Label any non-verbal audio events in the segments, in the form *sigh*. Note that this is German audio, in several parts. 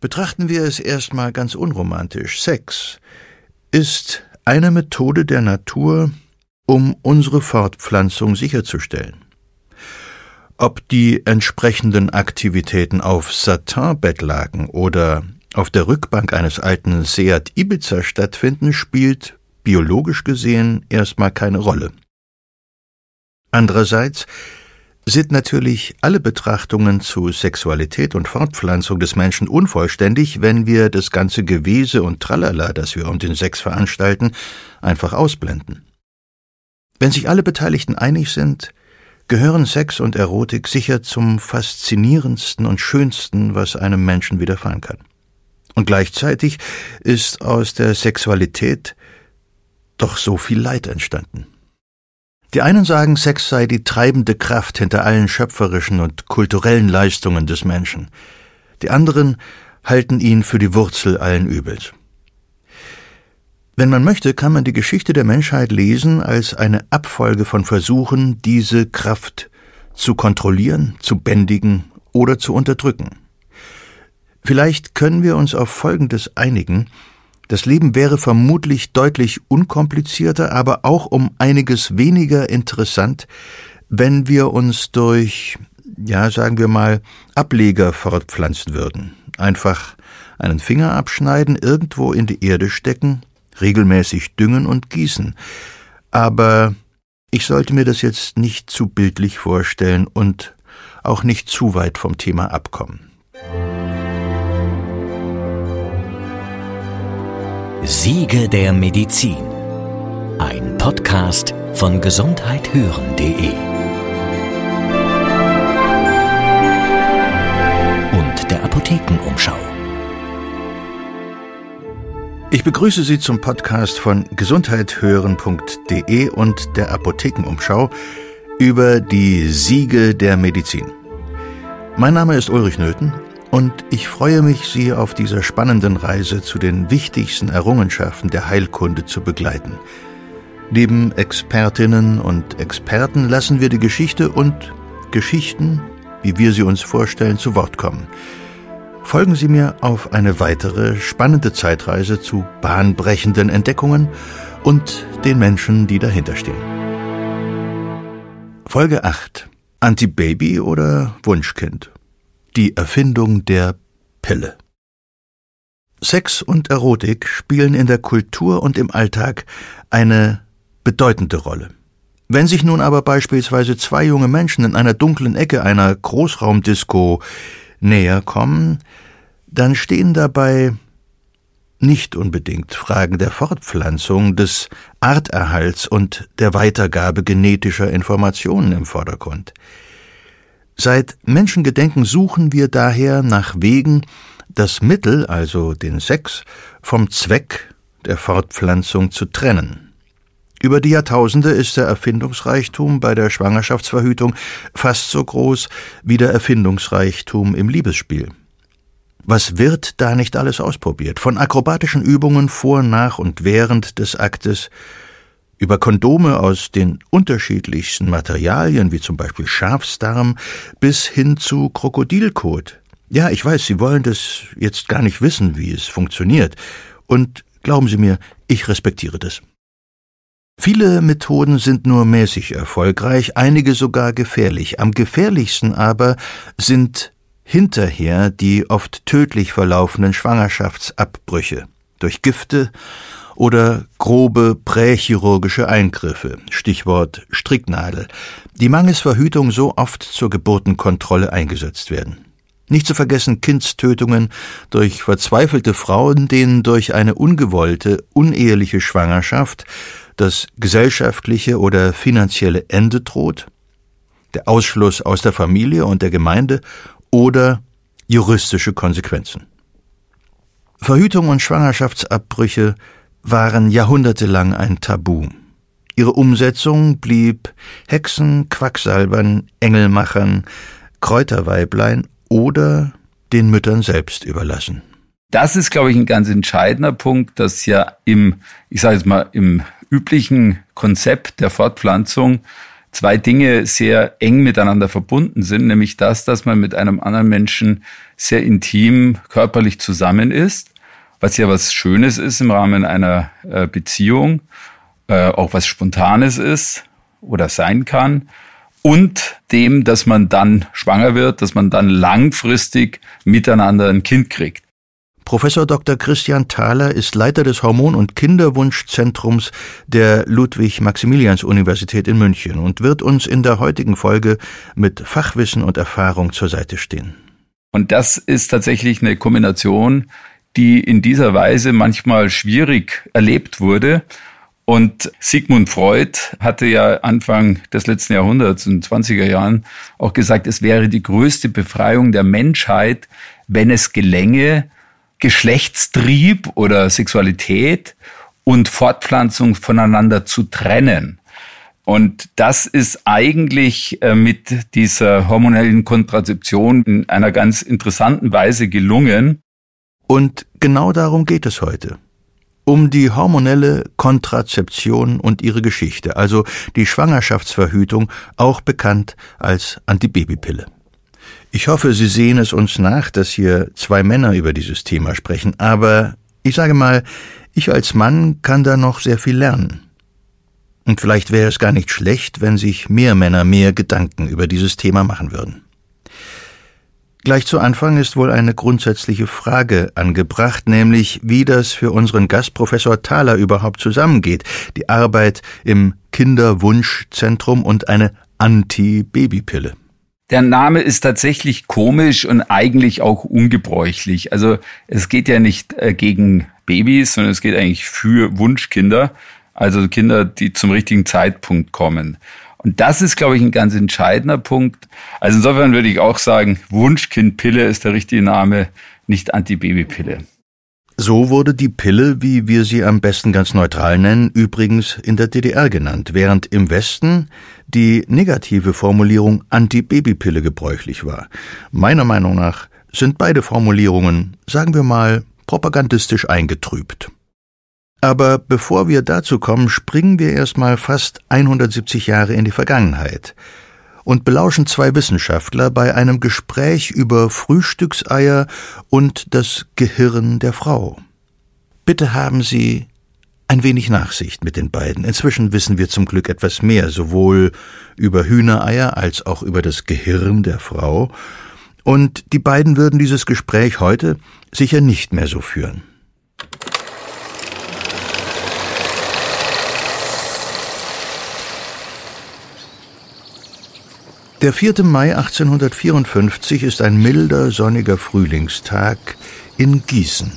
Betrachten wir es erstmal ganz unromantisch. Sex ist eine Methode der Natur, um unsere Fortpflanzung sicherzustellen. Ob die entsprechenden Aktivitäten auf Satinbettlaken oder auf der Rückbank eines alten Seat Ibiza stattfinden, spielt biologisch gesehen erstmal keine Rolle. Andererseits sind natürlich alle Betrachtungen zu Sexualität und Fortpflanzung des Menschen unvollständig, wenn wir das ganze Gewese und Tralala, das wir um den Sex veranstalten, einfach ausblenden. Wenn sich alle Beteiligten einig sind, gehören Sex und Erotik sicher zum faszinierendsten und schönsten, was einem Menschen widerfahren kann. Und gleichzeitig ist aus der Sexualität doch so viel Leid entstanden. Die einen sagen, Sex sei die treibende Kraft hinter allen schöpferischen und kulturellen Leistungen des Menschen. Die anderen halten ihn für die Wurzel allen Übels. Wenn man möchte, kann man die Geschichte der Menschheit lesen als eine Abfolge von Versuchen, diese Kraft zu kontrollieren, zu bändigen oder zu unterdrücken. Vielleicht können wir uns auf Folgendes einigen, das Leben wäre vermutlich deutlich unkomplizierter, aber auch um einiges weniger interessant, wenn wir uns durch, ja, sagen wir mal, Ableger fortpflanzen würden. Einfach einen Finger abschneiden, irgendwo in die Erde stecken, regelmäßig düngen und gießen. Aber ich sollte mir das jetzt nicht zu bildlich vorstellen und auch nicht zu weit vom Thema abkommen. Siege der Medizin. Ein Podcast von gesundheithören.de und der Apothekenumschau. Ich begrüße Sie zum Podcast von gesundheithören.de und der Apothekenumschau über die Siege der Medizin. Mein Name ist Ulrich Nöthen und ich freue mich, Sie auf dieser spannenden Reise zu den wichtigsten Errungenschaften der Heilkunde zu begleiten. Neben Expertinnen und Experten lassen wir die Geschichte und Geschichten, wie wir sie uns vorstellen, zu Wort kommen. Folgen Sie mir auf eine weitere spannende Zeitreise zu bahnbrechenden Entdeckungen und den Menschen, die dahinter stehen. Folge 8. Antibaby oder Wunschkind? Die Erfindung der Pille. Sex und Erotik spielen in der Kultur und im Alltag eine bedeutende Rolle. Wenn sich nun aber beispielsweise zwei junge Menschen in einer dunklen Ecke einer Großraumdisco näher kommen, dann stehen dabei nicht unbedingt Fragen der Fortpflanzung, des Arterhalts und der Weitergabe genetischer Informationen im Vordergrund. Seit Menschengedenken suchen wir daher nach Wegen, das Mittel, also den Sex, vom Zweck der Fortpflanzung zu trennen. Über die Jahrtausende ist der Erfindungsreichtum bei der Schwangerschaftsverhütung fast so groß wie der Erfindungsreichtum im Liebesspiel. Was wird da nicht alles ausprobiert? Von akrobatischen Übungen vor, nach und während des Aktes über Kondome aus den unterschiedlichsten Materialien, wie zum Beispiel Schafsdarm, bis hin zu Krokodilkot. Ja, ich weiß, Sie wollen das jetzt gar nicht wissen, wie es funktioniert. Und glauben Sie mir, ich respektiere das. Viele Methoden sind nur mäßig erfolgreich, einige sogar gefährlich. Am gefährlichsten aber sind hinterher die oft tödlich verlaufenden Schwangerschaftsabbrüche durch Gifte oder grobe prächirurgische Eingriffe, Stichwort Stricknadel, die mangels Verhütung so oft zur Geburtenkontrolle eingesetzt werden. Nicht zu vergessen Kindstötungen durch verzweifelte Frauen, denen durch eine ungewollte, uneheliche Schwangerschaft das gesellschaftliche oder finanzielle Ende droht, der Ausschluss aus der Familie und der Gemeinde oder juristische Konsequenzen. Verhütung und Schwangerschaftsabbrüche waren jahrhundertelang ein Tabu. Ihre Umsetzung blieb Hexen, Quacksalbern, Engelmachern, Kräuterweiblein oder den Müttern selbst überlassen. Das ist, glaube ich, ein ganz entscheidender Punkt, dass ja im, ich sage jetzt mal, im üblichen Konzept der Fortpflanzung zwei Dinge sehr eng miteinander verbunden sind, nämlich das, dass man mit einem anderen Menschen sehr intim körperlich zusammen ist, was ja was Schönes ist im Rahmen einer äh, Beziehung, äh, auch was Spontanes ist oder sein kann und dem, dass man dann schwanger wird, dass man dann langfristig miteinander ein Kind kriegt. Professor Dr. Christian Thaler ist Leiter des Hormon- und Kinderwunschzentrums der Ludwig-Maximilians-Universität in München und wird uns in der heutigen Folge mit Fachwissen und Erfahrung zur Seite stehen. Und das ist tatsächlich eine Kombination, die in dieser Weise manchmal schwierig erlebt wurde. Und Sigmund Freud hatte ja Anfang des letzten Jahrhunderts, in den 20er Jahren, auch gesagt, es wäre die größte Befreiung der Menschheit, wenn es gelänge, Geschlechtstrieb oder Sexualität und Fortpflanzung voneinander zu trennen. Und das ist eigentlich äh, mit dieser hormonellen Kontrazeption in einer ganz interessanten Weise gelungen. Und genau darum geht es heute. Um die hormonelle Kontrazeption und ihre Geschichte, also die Schwangerschaftsverhütung, auch bekannt als Antibabypille. Ich hoffe, Sie sehen es uns nach, dass hier zwei Männer über dieses Thema sprechen, aber ich sage mal, ich als Mann kann da noch sehr viel lernen. Und vielleicht wäre es gar nicht schlecht, wenn sich mehr Männer mehr Gedanken über dieses Thema machen würden. Gleich zu Anfang ist wohl eine grundsätzliche Frage angebracht, nämlich wie das für unseren Gast Professor Thaler überhaupt zusammengeht, die Arbeit im Kinderwunschzentrum und eine Anti-Babypille. Der Name ist tatsächlich komisch und eigentlich auch ungebräuchlich. Also es geht ja nicht äh, gegen Babys, sondern es geht eigentlich für Wunschkinder, also Kinder, die zum richtigen Zeitpunkt kommen. Und das ist, glaube ich, ein ganz entscheidender Punkt. Also insofern würde ich auch sagen, Wunschkindpille ist der richtige Name, nicht Antibabypille. So wurde die Pille, wie wir sie am besten ganz neutral nennen, übrigens in der DDR genannt, während im Westen die negative Formulierung Antibabypille gebräuchlich war. Meiner Meinung nach sind beide Formulierungen, sagen wir mal, propagandistisch eingetrübt. Aber bevor wir dazu kommen, springen wir erstmal fast 170 Jahre in die Vergangenheit und belauschen zwei Wissenschaftler bei einem Gespräch über Frühstückseier und das Gehirn der Frau. Bitte haben Sie ein wenig Nachsicht mit den beiden. Inzwischen wissen wir zum Glück etwas mehr, sowohl über Hühnereier als auch über das Gehirn der Frau, und die beiden würden dieses Gespräch heute sicher nicht mehr so führen. Der 4. Mai 1854 ist ein milder, sonniger Frühlingstag in Gießen.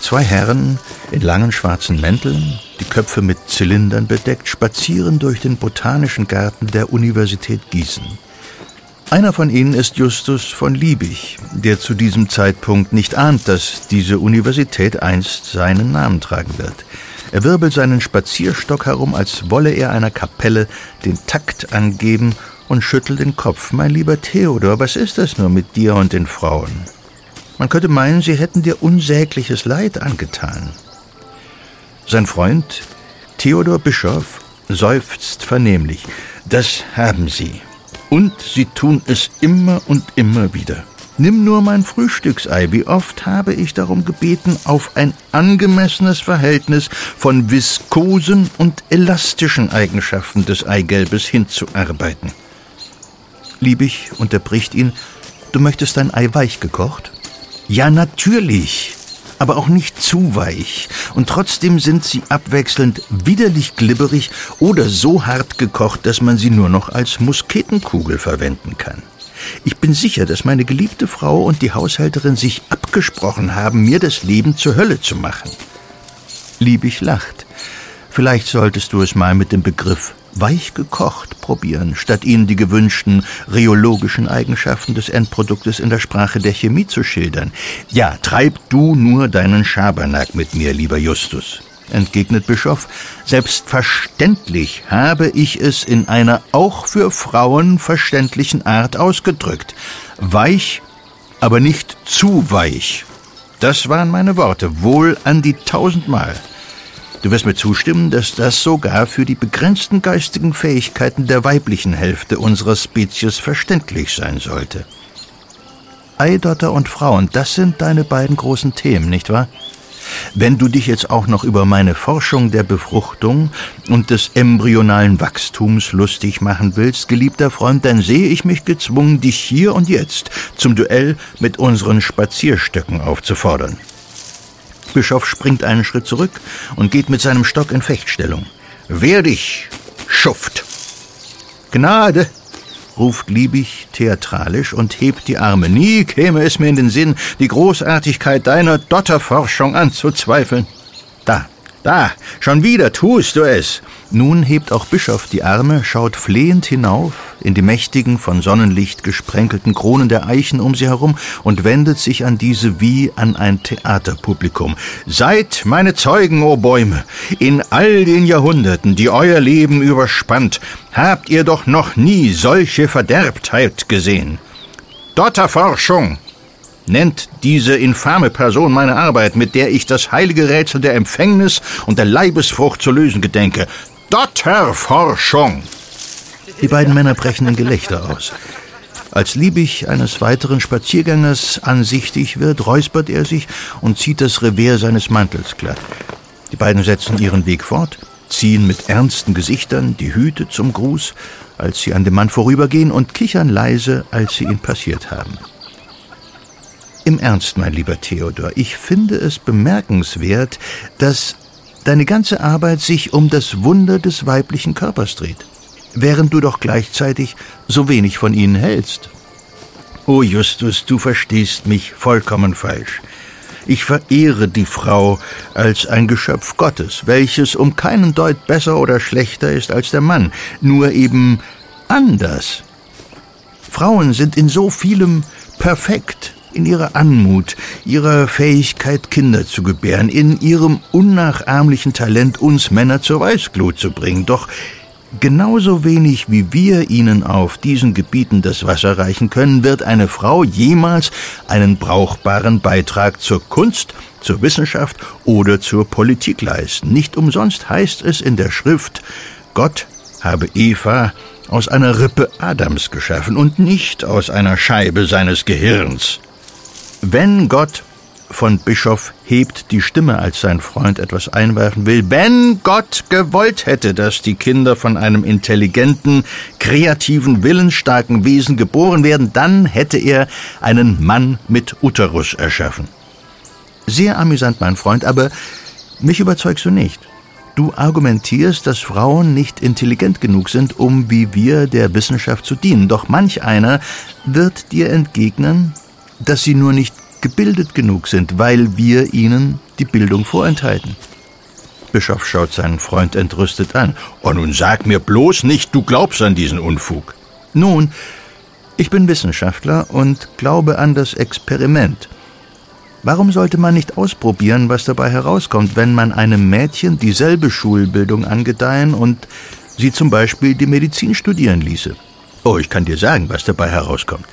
Zwei Herren in langen schwarzen Mänteln, die Köpfe mit Zylindern bedeckt, spazieren durch den botanischen Garten der Universität Gießen. Einer von ihnen ist Justus von Liebig, der zu diesem Zeitpunkt nicht ahnt, dass diese Universität einst seinen Namen tragen wird. Er wirbelt seinen Spazierstock herum, als wolle er einer Kapelle den Takt angeben und schüttelt den Kopf. Mein lieber Theodor, was ist das nur mit dir und den Frauen? Man könnte meinen, sie hätten dir unsägliches Leid angetan. Sein Freund, Theodor Bischof, seufzt vernehmlich. Das haben sie. Und sie tun es immer und immer wieder. Nimm nur mein Frühstücksei. Wie oft habe ich darum gebeten, auf ein angemessenes Verhältnis von viskosen und elastischen Eigenschaften des Eigelbes hinzuarbeiten. Liebig unterbricht ihn, du möchtest dein Ei weich gekocht? Ja, natürlich, aber auch nicht zu weich. Und trotzdem sind sie abwechselnd widerlich glibberig oder so hart gekocht, dass man sie nur noch als Musketenkugel verwenden kann. Ich bin sicher, dass meine geliebte Frau und die Haushälterin sich abgesprochen haben, mir das Leben zur Hölle zu machen. Liebig lacht. Vielleicht solltest du es mal mit dem Begriff weich gekocht probieren, statt ihnen die gewünschten rheologischen Eigenschaften des Endproduktes in der Sprache der Chemie zu schildern. Ja, treib du nur deinen Schabernack mit mir, lieber Justus, entgegnet Bischof. Selbstverständlich habe ich es in einer auch für Frauen verständlichen Art ausgedrückt. Weich, aber nicht zu weich. Das waren meine Worte, wohl an die tausendmal. Du wirst mir zustimmen, dass das sogar für die begrenzten geistigen Fähigkeiten der weiblichen Hälfte unserer Spezies verständlich sein sollte. Eidotter und Frauen, das sind deine beiden großen Themen, nicht wahr? Wenn du dich jetzt auch noch über meine Forschung der Befruchtung und des embryonalen Wachstums lustig machen willst, geliebter Freund, dann sehe ich mich gezwungen, dich hier und jetzt zum Duell mit unseren Spazierstöcken aufzufordern. Bischof springt einen Schritt zurück und geht mit seinem Stock in Fechtstellung. Wehr dich, Schuft! Gnade! ruft Liebig theatralisch und hebt die Arme. Nie käme es mir in den Sinn, die Großartigkeit deiner Dotterforschung anzuzweifeln. Da, da, schon wieder tust du es. Nun hebt auch Bischof die Arme, schaut flehend hinauf in die mächtigen, von Sonnenlicht gesprenkelten Kronen der Eichen um sie herum und wendet sich an diese wie an ein Theaterpublikum. Seid meine Zeugen, o Bäume! In all den Jahrhunderten, die euer Leben überspannt, habt ihr doch noch nie solche Verderbtheit gesehen. Dotterforschung, nennt diese infame Person meine Arbeit, mit der ich das heilige Rätsel der Empfängnis und der Leibesfrucht zu lösen gedenke. Dotterforschung! Die beiden Männer brechen in Gelächter aus. Als Liebig eines weiteren Spaziergängers ansichtig wird, räuspert er sich und zieht das Revers seines Mantels glatt. Die beiden setzen ihren Weg fort, ziehen mit ernsten Gesichtern die Hüte zum Gruß, als sie an dem Mann vorübergehen und kichern leise, als sie ihn passiert haben. Im Ernst, mein lieber Theodor, ich finde es bemerkenswert, dass deine ganze Arbeit sich um das Wunder des weiblichen Körpers dreht, während du doch gleichzeitig so wenig von ihnen hältst. O oh Justus, du verstehst mich vollkommen falsch. Ich verehre die Frau als ein Geschöpf Gottes, welches um keinen Deut besser oder schlechter ist als der Mann, nur eben anders. Frauen sind in so vielem perfekt, in ihrer Anmut, ihrer Fähigkeit, Kinder zu gebären, in ihrem unnachahmlichen Talent, uns Männer zur Weißglut zu bringen. Doch genauso wenig wie wir ihnen auf diesen Gebieten das Wasser reichen können, wird eine Frau jemals einen brauchbaren Beitrag zur Kunst, zur Wissenschaft oder zur Politik leisten. Nicht umsonst heißt es in der Schrift, Gott habe Eva aus einer Rippe Adams geschaffen und nicht aus einer Scheibe seines Gehirns. Wenn Gott von Bischof hebt die Stimme, als sein Freund etwas einwerfen will. Wenn Gott gewollt hätte, dass die Kinder von einem intelligenten, kreativen, willensstarken Wesen geboren werden, dann hätte er einen Mann mit Uterus erschaffen. Sehr amüsant, mein Freund, aber mich überzeugst du nicht. Du argumentierst, dass Frauen nicht intelligent genug sind, um wie wir der Wissenschaft zu dienen. Doch manch einer wird dir entgegnen, dass sie nur nicht gebildet genug sind, weil wir ihnen die Bildung vorenthalten. Bischof schaut seinen Freund entrüstet an. Oh, nun sag mir bloß nicht, du glaubst an diesen Unfug. Nun, ich bin Wissenschaftler und glaube an das Experiment. Warum sollte man nicht ausprobieren, was dabei herauskommt, wenn man einem Mädchen dieselbe Schulbildung angedeihen und sie zum Beispiel die Medizin studieren ließe? Oh, ich kann dir sagen, was dabei herauskommt.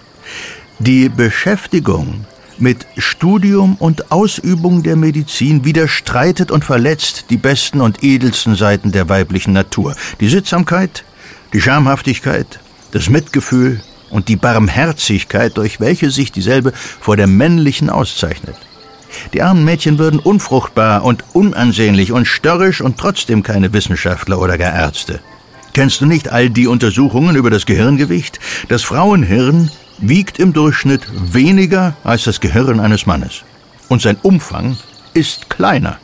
Die Beschäftigung mit Studium und Ausübung der Medizin widerstreitet und verletzt die besten und edelsten Seiten der weiblichen Natur. Die Sittsamkeit, die Schamhaftigkeit, das Mitgefühl und die Barmherzigkeit, durch welche sich dieselbe vor der männlichen auszeichnet. Die armen Mädchen würden unfruchtbar und unansehnlich und störrisch und trotzdem keine Wissenschaftler oder gar Ärzte. Kennst du nicht all die Untersuchungen über das Gehirngewicht? Das Frauenhirn wiegt im Durchschnitt weniger als das Gehirn eines Mannes. Und sein Umfang ist kleiner.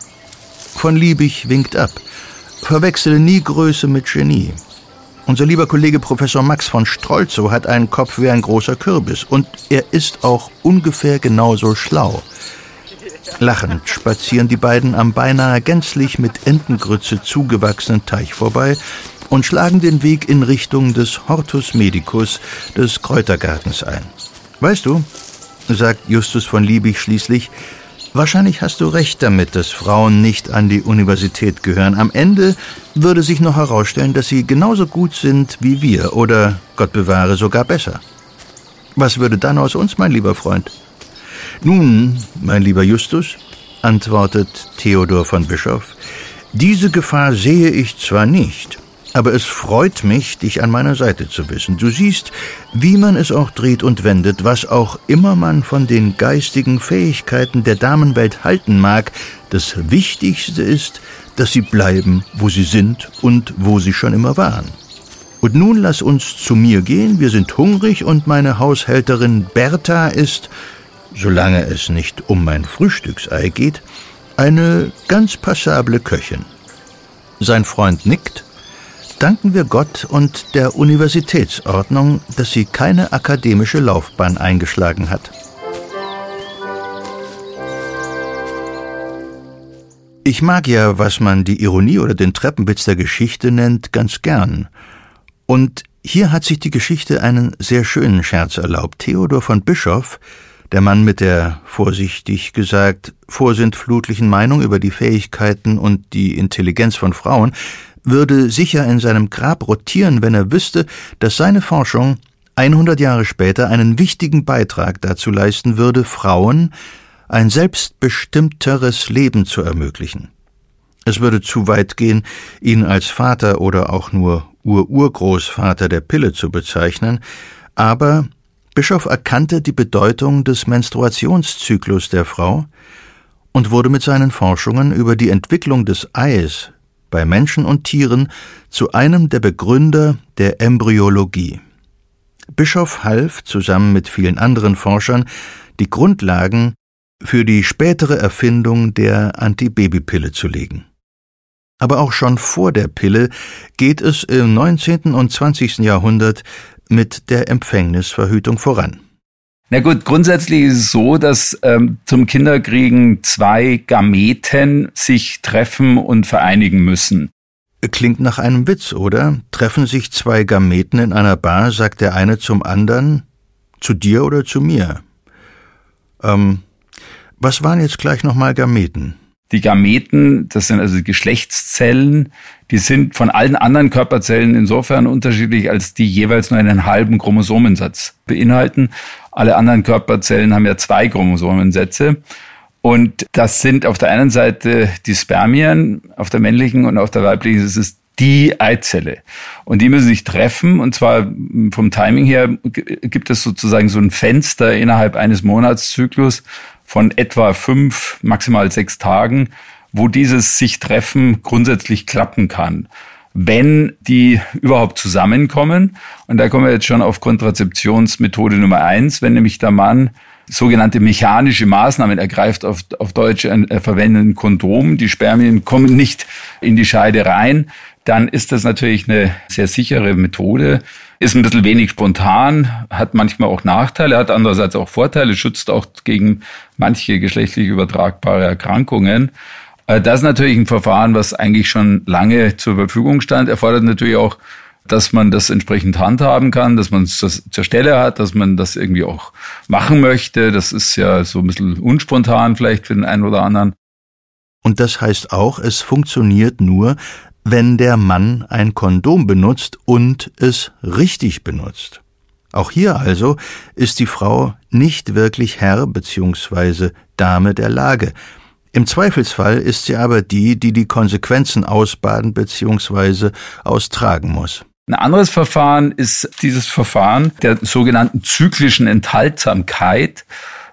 Von Liebig winkt ab. Verwechsele nie Größe mit Genie. Unser lieber Kollege Professor Max von Strolzow hat einen Kopf wie ein großer Kürbis und er ist auch ungefähr genauso schlau. Lachend spazieren die beiden am beinahe gänzlich mit Entengrütze zugewachsenen Teich vorbei und schlagen den Weg in Richtung des Hortus Medicus, des Kräutergartens ein. Weißt du, sagt Justus von Liebig schließlich, wahrscheinlich hast du recht damit, dass Frauen nicht an die Universität gehören. Am Ende würde sich noch herausstellen, dass sie genauso gut sind wie wir oder, Gott bewahre, sogar besser. Was würde dann aus uns, mein lieber Freund? Nun, mein lieber Justus, antwortet Theodor von Bischof, Diese Gefahr sehe ich zwar nicht, aber es freut mich, dich an meiner Seite zu wissen. Du siehst, wie man es auch dreht und wendet, was auch immer man von den geistigen Fähigkeiten der Damenwelt halten mag, das Wichtigste ist, dass sie bleiben, wo sie sind und wo sie schon immer waren. Und nun lass uns zu mir gehen, wir sind hungrig und meine Haushälterin Bertha ist, solange es nicht um mein Frühstücksei geht, eine ganz passable Köchin. Sein Freund nickt danken wir Gott und der Universitätsordnung, dass sie keine akademische Laufbahn eingeschlagen hat. Ich mag ja, was man die Ironie oder den Treppenwitz der Geschichte nennt, ganz gern. Und hier hat sich die Geschichte einen sehr schönen Scherz erlaubt. Theodor von Bischoff, der Mann mit der, vorsichtig gesagt, vorsintflutlichen Meinung über die Fähigkeiten und die Intelligenz von Frauen, würde sicher in seinem Grab rotieren, wenn er wüsste, dass seine Forschung 100 Jahre später einen wichtigen Beitrag dazu leisten würde, Frauen ein selbstbestimmteres Leben zu ermöglichen. Es würde zu weit gehen, ihn als Vater oder auch nur Ururgroßvater der Pille zu bezeichnen, aber Bischof erkannte die Bedeutung des Menstruationszyklus der Frau und wurde mit seinen Forschungen über die Entwicklung des Eis bei Menschen und Tieren zu einem der Begründer der Embryologie. Bischof half zusammen mit vielen anderen Forschern die Grundlagen für die spätere Erfindung der Antibabypille zu legen. Aber auch schon vor der Pille geht es im 19. und 20. Jahrhundert mit der Empfängnisverhütung voran. Na gut, grundsätzlich ist es so, dass ähm, zum Kinderkriegen zwei Gameten sich treffen und vereinigen müssen. Klingt nach einem Witz, oder? Treffen sich zwei Gameten in einer Bar, sagt der eine zum anderen, zu dir oder zu mir? Ähm, was waren jetzt gleich nochmal Gameten? Die Gameten, das sind also Geschlechtszellen, die sind von allen anderen Körperzellen insofern unterschiedlich, als die jeweils nur einen halben Chromosomensatz beinhalten. Alle anderen Körperzellen haben ja zwei Chromosomensätze. Und das sind auf der einen Seite die Spermien, auf der männlichen und auf der weiblichen ist es die Eizelle. Und die müssen sich treffen. Und zwar vom Timing her gibt es sozusagen so ein Fenster innerhalb eines Monatszyklus von etwa fünf, maximal sechs Tagen, wo dieses sich treffen grundsätzlich klappen kann wenn die überhaupt zusammenkommen. Und da kommen wir jetzt schon auf Kontrazeptionsmethode Nummer eins, wenn nämlich der Mann sogenannte mechanische Maßnahmen ergreift, auf, auf Deutsch äh, verwenden Kondom, die Spermien kommen nicht in die Scheide rein, dann ist das natürlich eine sehr sichere Methode. Ist ein bisschen wenig spontan, hat manchmal auch Nachteile, hat andererseits auch Vorteile, schützt auch gegen manche geschlechtlich übertragbare Erkrankungen. Äh, das ist natürlich ein Verfahren, was eigentlich schon lange zur Verfügung stand, erfordert natürlich auch, dass man das entsprechend handhaben kann, dass man es zur Stelle hat, dass man das irgendwie auch machen möchte. Das ist ja so ein bisschen unspontan vielleicht für den einen oder anderen. Und das heißt auch, es funktioniert nur, wenn der Mann ein Kondom benutzt und es richtig benutzt. Auch hier also ist die Frau nicht wirklich Herr bzw. Dame der Lage. Im Zweifelsfall ist sie aber die, die die Konsequenzen ausbaden bzw. austragen muss. Ein anderes Verfahren ist dieses Verfahren der sogenannten zyklischen Enthaltsamkeit.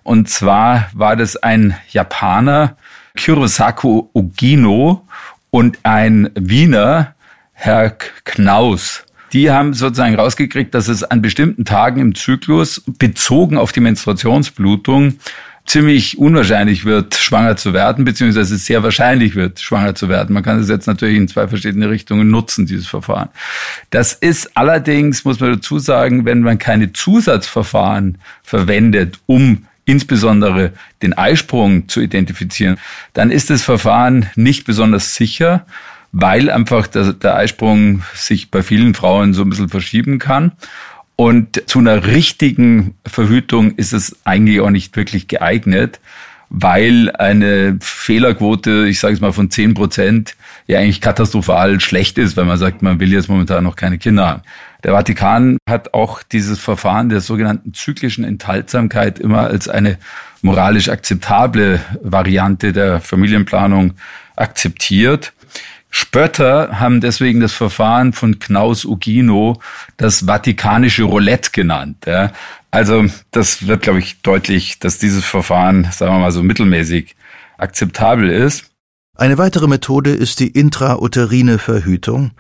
Und zwar war das ein Japaner, Kurosaku Ogino, und ein Wiener, Herr Knaus. Die haben sozusagen rausgekriegt, dass es an bestimmten Tagen im Zyklus bezogen auf die Menstruationsblutung ziemlich unwahrscheinlich wird, schwanger zu werden, beziehungsweise sehr wahrscheinlich wird, schwanger zu werden. Man kann es jetzt natürlich in zwei verschiedene Richtungen nutzen, dieses Verfahren. Das ist allerdings, muss man dazu sagen, wenn man keine Zusatzverfahren verwendet, um insbesondere den Eisprung zu identifizieren, dann ist das Verfahren nicht besonders sicher, weil einfach der, der Eisprung sich bei vielen Frauen so ein bisschen verschieben kann. Und zu einer richtigen Verhütung ist es eigentlich auch nicht wirklich geeignet, weil eine Fehlerquote, ich sage es mal von 10 Prozent, ja eigentlich katastrophal schlecht ist, wenn man sagt, man will jetzt momentan noch keine Kinder haben. Der Vatikan hat auch dieses Verfahren der sogenannten zyklischen Enthaltsamkeit immer als eine moralisch akzeptable Variante der Familienplanung akzeptiert. Spötter haben deswegen das Verfahren von Knaus Ugino das vatikanische Roulette genannt. Ja. Also das wird, glaube ich, deutlich, dass dieses Verfahren, sagen wir mal so mittelmäßig akzeptabel ist. Eine weitere Methode ist die intrauterine Verhütung,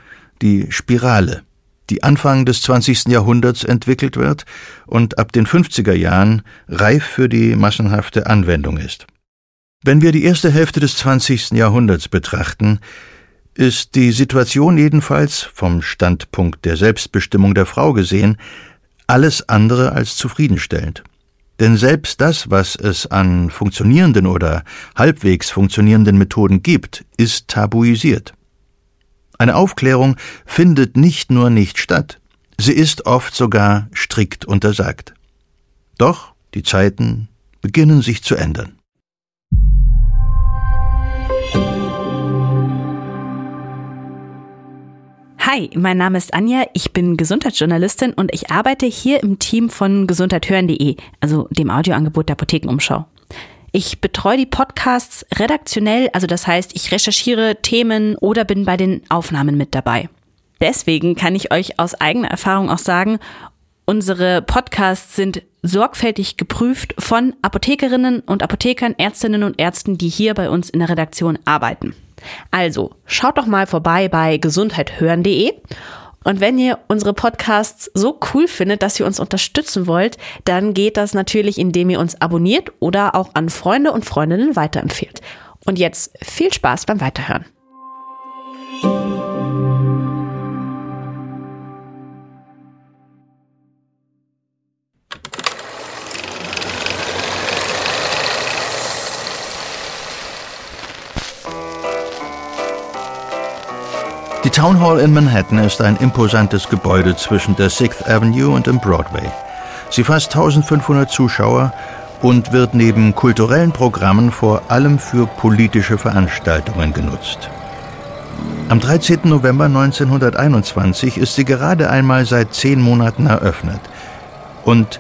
die Spirale, die Anfang des 20. Jahrhunderts entwickelt wird und ab den 50er Jahren reif für die massenhafte Anwendung ist. Wenn wir die erste Hälfte des 20. Jahrhunderts betrachten, ist die Situation jedenfalls vom Standpunkt der Selbstbestimmung der Frau gesehen alles andere als zufriedenstellend. Denn selbst das, was es an funktionierenden oder halbwegs funktionierenden Methoden gibt, ist tabuisiert. Eine Aufklärung findet nicht nur nicht statt, sie ist oft sogar strikt untersagt. Doch die Zeiten beginnen sich zu ändern. Hi, mein Name ist Anja, ich bin Gesundheitsjournalistin und ich arbeite hier im Team von gesundheithören.de, also dem Audioangebot der Apothekenumschau. Ich betreue die Podcasts redaktionell, also das heißt, ich recherchiere Themen oder bin bei den Aufnahmen mit dabei. Deswegen kann ich euch aus eigener Erfahrung auch sagen, unsere Podcasts sind sorgfältig geprüft von Apothekerinnen und Apothekern, Ärztinnen und Ärzten, die hier bei uns in der Redaktion arbeiten. Also, schaut doch mal vorbei bei gesundheithören.de. Und wenn ihr unsere Podcasts so cool findet, dass ihr uns unterstützen wollt, dann geht das natürlich, indem ihr uns abonniert oder auch an Freunde und Freundinnen weiterempfehlt. Und jetzt viel Spaß beim Weiterhören. Die Town Hall in Manhattan ist ein imposantes Gebäude zwischen der Sixth Avenue und dem Broadway. Sie fasst 1500 Zuschauer und wird neben kulturellen Programmen vor allem für politische Veranstaltungen genutzt. Am 13. November 1921 ist sie gerade einmal seit zehn Monaten eröffnet. Und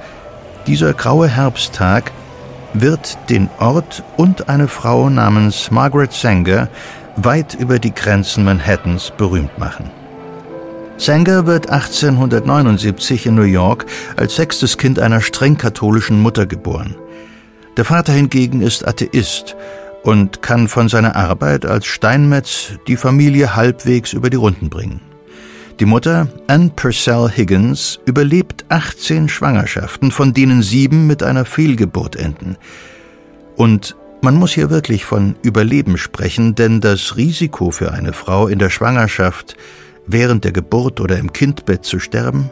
dieser graue Herbsttag wird den Ort und eine Frau namens Margaret Sanger weit über die Grenzen Manhattans berühmt machen. Sanger wird 1879 in New York als sechstes Kind einer streng katholischen Mutter geboren. Der Vater hingegen ist Atheist und kann von seiner Arbeit als Steinmetz die Familie halbwegs über die Runden bringen. Die Mutter, Anne Purcell Higgins, überlebt 18 Schwangerschaften, von denen sieben mit einer Fehlgeburt enden. Und man muss hier wirklich von Überleben sprechen, denn das Risiko für eine Frau in der Schwangerschaft, während der Geburt oder im Kindbett zu sterben,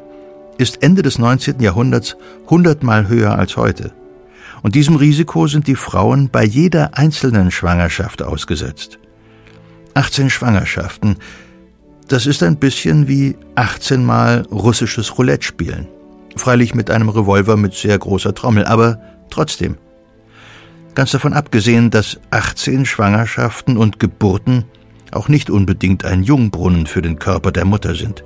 ist Ende des 19. Jahrhunderts hundertmal höher als heute. Und diesem Risiko sind die Frauen bei jeder einzelnen Schwangerschaft ausgesetzt. 18 Schwangerschaften, das ist ein bisschen wie 18 Mal russisches Roulette spielen. Freilich mit einem Revolver mit sehr großer Trommel, aber trotzdem. Ganz davon abgesehen, dass 18 Schwangerschaften und Geburten auch nicht unbedingt ein Jungbrunnen für den Körper der Mutter sind.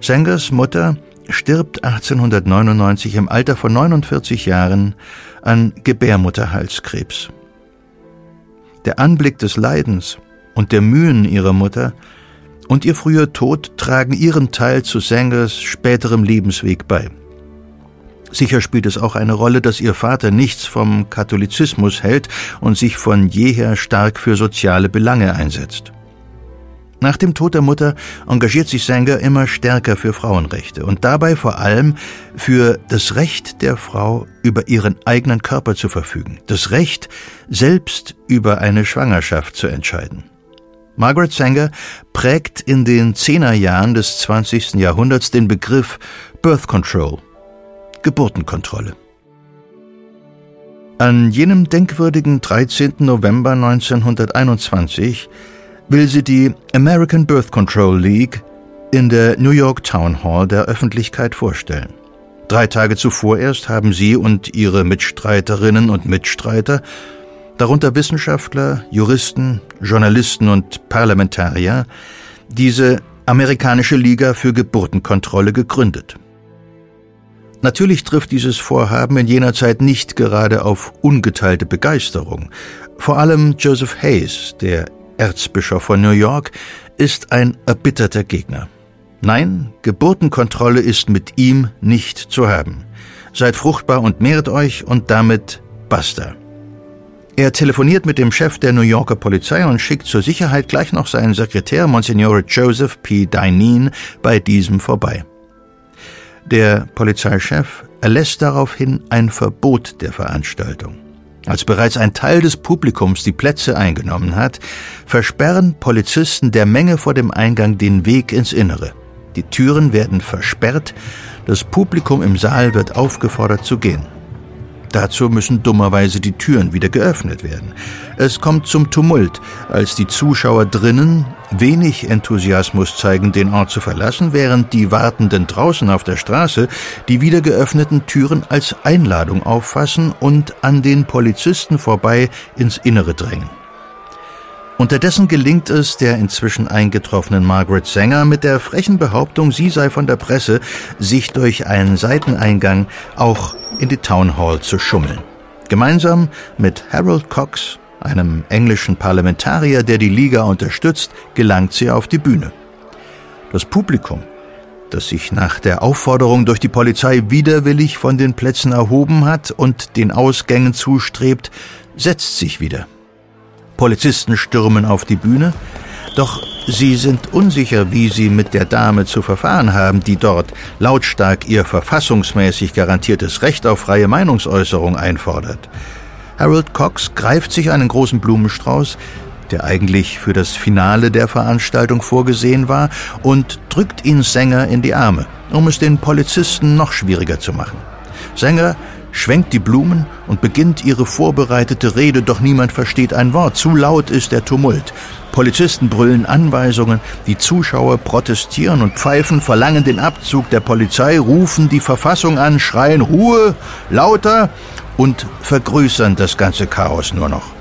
Sangers Mutter stirbt 1899 im Alter von 49 Jahren an Gebärmutterhalskrebs. Der Anblick des Leidens und der Mühen ihrer Mutter und ihr früher Tod tragen ihren Teil zu Sangers späterem Lebensweg bei. Sicher spielt es auch eine Rolle, dass ihr Vater nichts vom Katholizismus hält und sich von jeher stark für soziale Belange einsetzt. Nach dem Tod der Mutter engagiert sich Sanger immer stärker für Frauenrechte und dabei vor allem für das Recht der Frau, über ihren eigenen Körper zu verfügen, das Recht, selbst über eine Schwangerschaft zu entscheiden. Margaret Sanger prägt in den Zehnerjahren des 20. Jahrhunderts den Begriff Birth Control, Geburtenkontrolle. An jenem denkwürdigen 13. November 1921 will sie die American Birth Control League in der New York Town Hall der Öffentlichkeit vorstellen. Drei Tage zuvor erst haben sie und ihre Mitstreiterinnen und Mitstreiter, darunter Wissenschaftler, Juristen, Journalisten und Parlamentarier, diese amerikanische Liga für Geburtenkontrolle gegründet. Natürlich trifft dieses Vorhaben in jener Zeit nicht gerade auf ungeteilte Begeisterung. Vor allem Joseph Hayes, der Erzbischof von New York, ist ein erbitterter Gegner. Nein, Geburtenkontrolle ist mit ihm nicht zu haben. Seid fruchtbar und mehret euch und damit basta. Er telefoniert mit dem Chef der New Yorker Polizei und schickt zur Sicherheit gleich noch seinen Sekretär Monsignore Joseph P. Dineen bei diesem vorbei. Der Polizeichef erlässt daraufhin ein Verbot der Veranstaltung. Als bereits ein Teil des Publikums die Plätze eingenommen hat, versperren Polizisten der Menge vor dem Eingang den Weg ins Innere. Die Türen werden versperrt, das Publikum im Saal wird aufgefordert zu gehen. Dazu müssen dummerweise die Türen wieder geöffnet werden. Es kommt zum Tumult, als die Zuschauer drinnen wenig Enthusiasmus zeigen, den Ort zu verlassen, während die Wartenden draußen auf der Straße die wieder geöffneten Türen als Einladung auffassen und an den Polizisten vorbei ins Innere drängen. Unterdessen gelingt es der inzwischen eingetroffenen Margaret Sanger mit der frechen Behauptung, sie sei von der Presse, sich durch einen Seiteneingang auch in die Town Hall zu schummeln. Gemeinsam mit Harold Cox, einem englischen Parlamentarier, der die Liga unterstützt, gelangt sie auf die Bühne. Das Publikum, das sich nach der Aufforderung durch die Polizei widerwillig von den Plätzen erhoben hat und den Ausgängen zustrebt, setzt sich wieder. Polizisten stürmen auf die Bühne, doch sie sind unsicher, wie sie mit der Dame zu verfahren haben, die dort lautstark ihr verfassungsmäßig garantiertes Recht auf freie Meinungsäußerung einfordert. Harold Cox greift sich einen großen Blumenstrauß, der eigentlich für das Finale der Veranstaltung vorgesehen war, und drückt ihn Sänger in die Arme, um es den Polizisten noch schwieriger zu machen. Sänger schwenkt die Blumen und beginnt ihre vorbereitete Rede, doch niemand versteht ein Wort. Zu laut ist der Tumult. Polizisten brüllen Anweisungen, die Zuschauer protestieren und pfeifen, verlangen den Abzug der Polizei, rufen die Verfassung an, schreien Ruhe, lauter und vergrößern das ganze Chaos nur noch.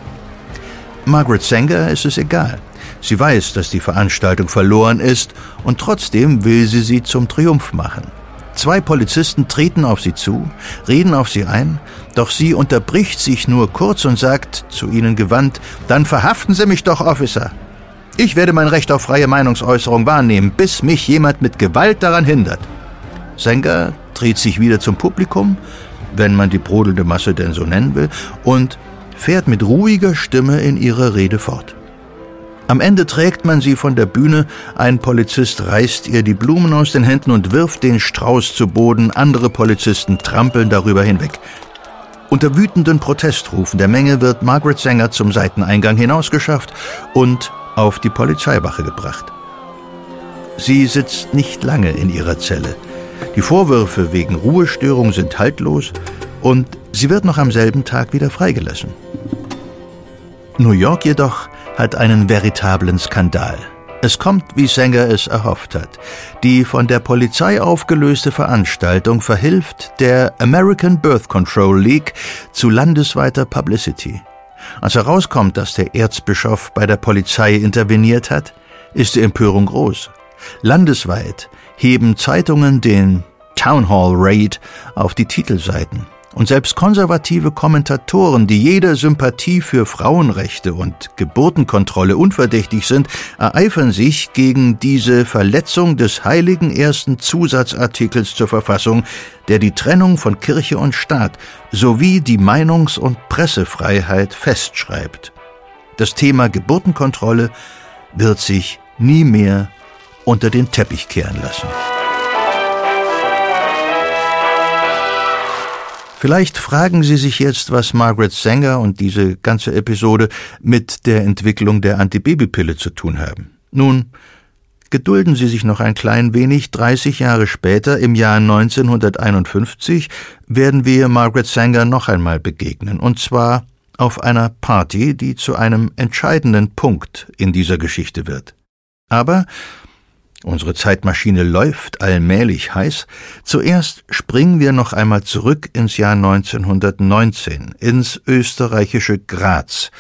Margaret Sanger ist es egal. Sie weiß, dass die Veranstaltung verloren ist und trotzdem will sie sie zum Triumph machen. Zwei Polizisten treten auf sie zu, reden auf sie ein, doch sie unterbricht sich nur kurz und sagt, zu ihnen gewandt, dann verhaften Sie mich doch, Officer. Ich werde mein Recht auf freie Meinungsäußerung wahrnehmen, bis mich jemand mit Gewalt daran hindert. Senker dreht sich wieder zum Publikum, wenn man die brodelnde Masse denn so nennen will, und fährt mit ruhiger Stimme in ihrer Rede fort. Am Ende trägt man sie von der Bühne, ein Polizist reißt ihr die Blumen aus den Händen und wirft den Strauß zu Boden, andere Polizisten trampeln darüber hinweg. Unter wütenden Protestrufen der Menge wird Margaret Sanger zum Seiteneingang hinausgeschafft und auf die Polizeiwache gebracht. Sie sitzt nicht lange in ihrer Zelle. Die Vorwürfe wegen Ruhestörung sind haltlos und sie wird noch am selben Tag wieder freigelassen. New York jedoch hat einen veritablen Skandal. Es kommt, wie Sanger es erhofft hat. Die von der Polizei aufgelöste Veranstaltung verhilft der American Birth Control League zu landesweiter Publicity. Als herauskommt, dass der Erzbischof bei der Polizei interveniert hat, ist die Empörung groß. Landesweit heben Zeitungen den Town Hall Raid auf die Titelseiten. Und selbst konservative Kommentatoren, die jeder Sympathie für Frauenrechte und Geburtenkontrolle unverdächtig sind, ereifern sich gegen diese Verletzung des heiligen ersten Zusatzartikels zur Verfassung, der die Trennung von Kirche und Staat sowie die Meinungs- und Pressefreiheit festschreibt. Das Thema Geburtenkontrolle wird sich nie mehr unter den Teppich kehren lassen. Vielleicht fragen Sie sich jetzt, was Margaret Sanger und diese ganze Episode mit der Entwicklung der Antibabypille zu tun haben. Nun, gedulden Sie sich noch ein klein wenig. 30 Jahre später, im Jahr 1951, werden wir Margaret Sanger noch einmal begegnen. Und zwar auf einer Party, die zu einem entscheidenden Punkt in dieser Geschichte wird. Aber Unsere Zeitmaschine läuft allmählich heiß. Zuerst springen wir noch einmal zurück ins Jahr 1919, ins österreichische Graz,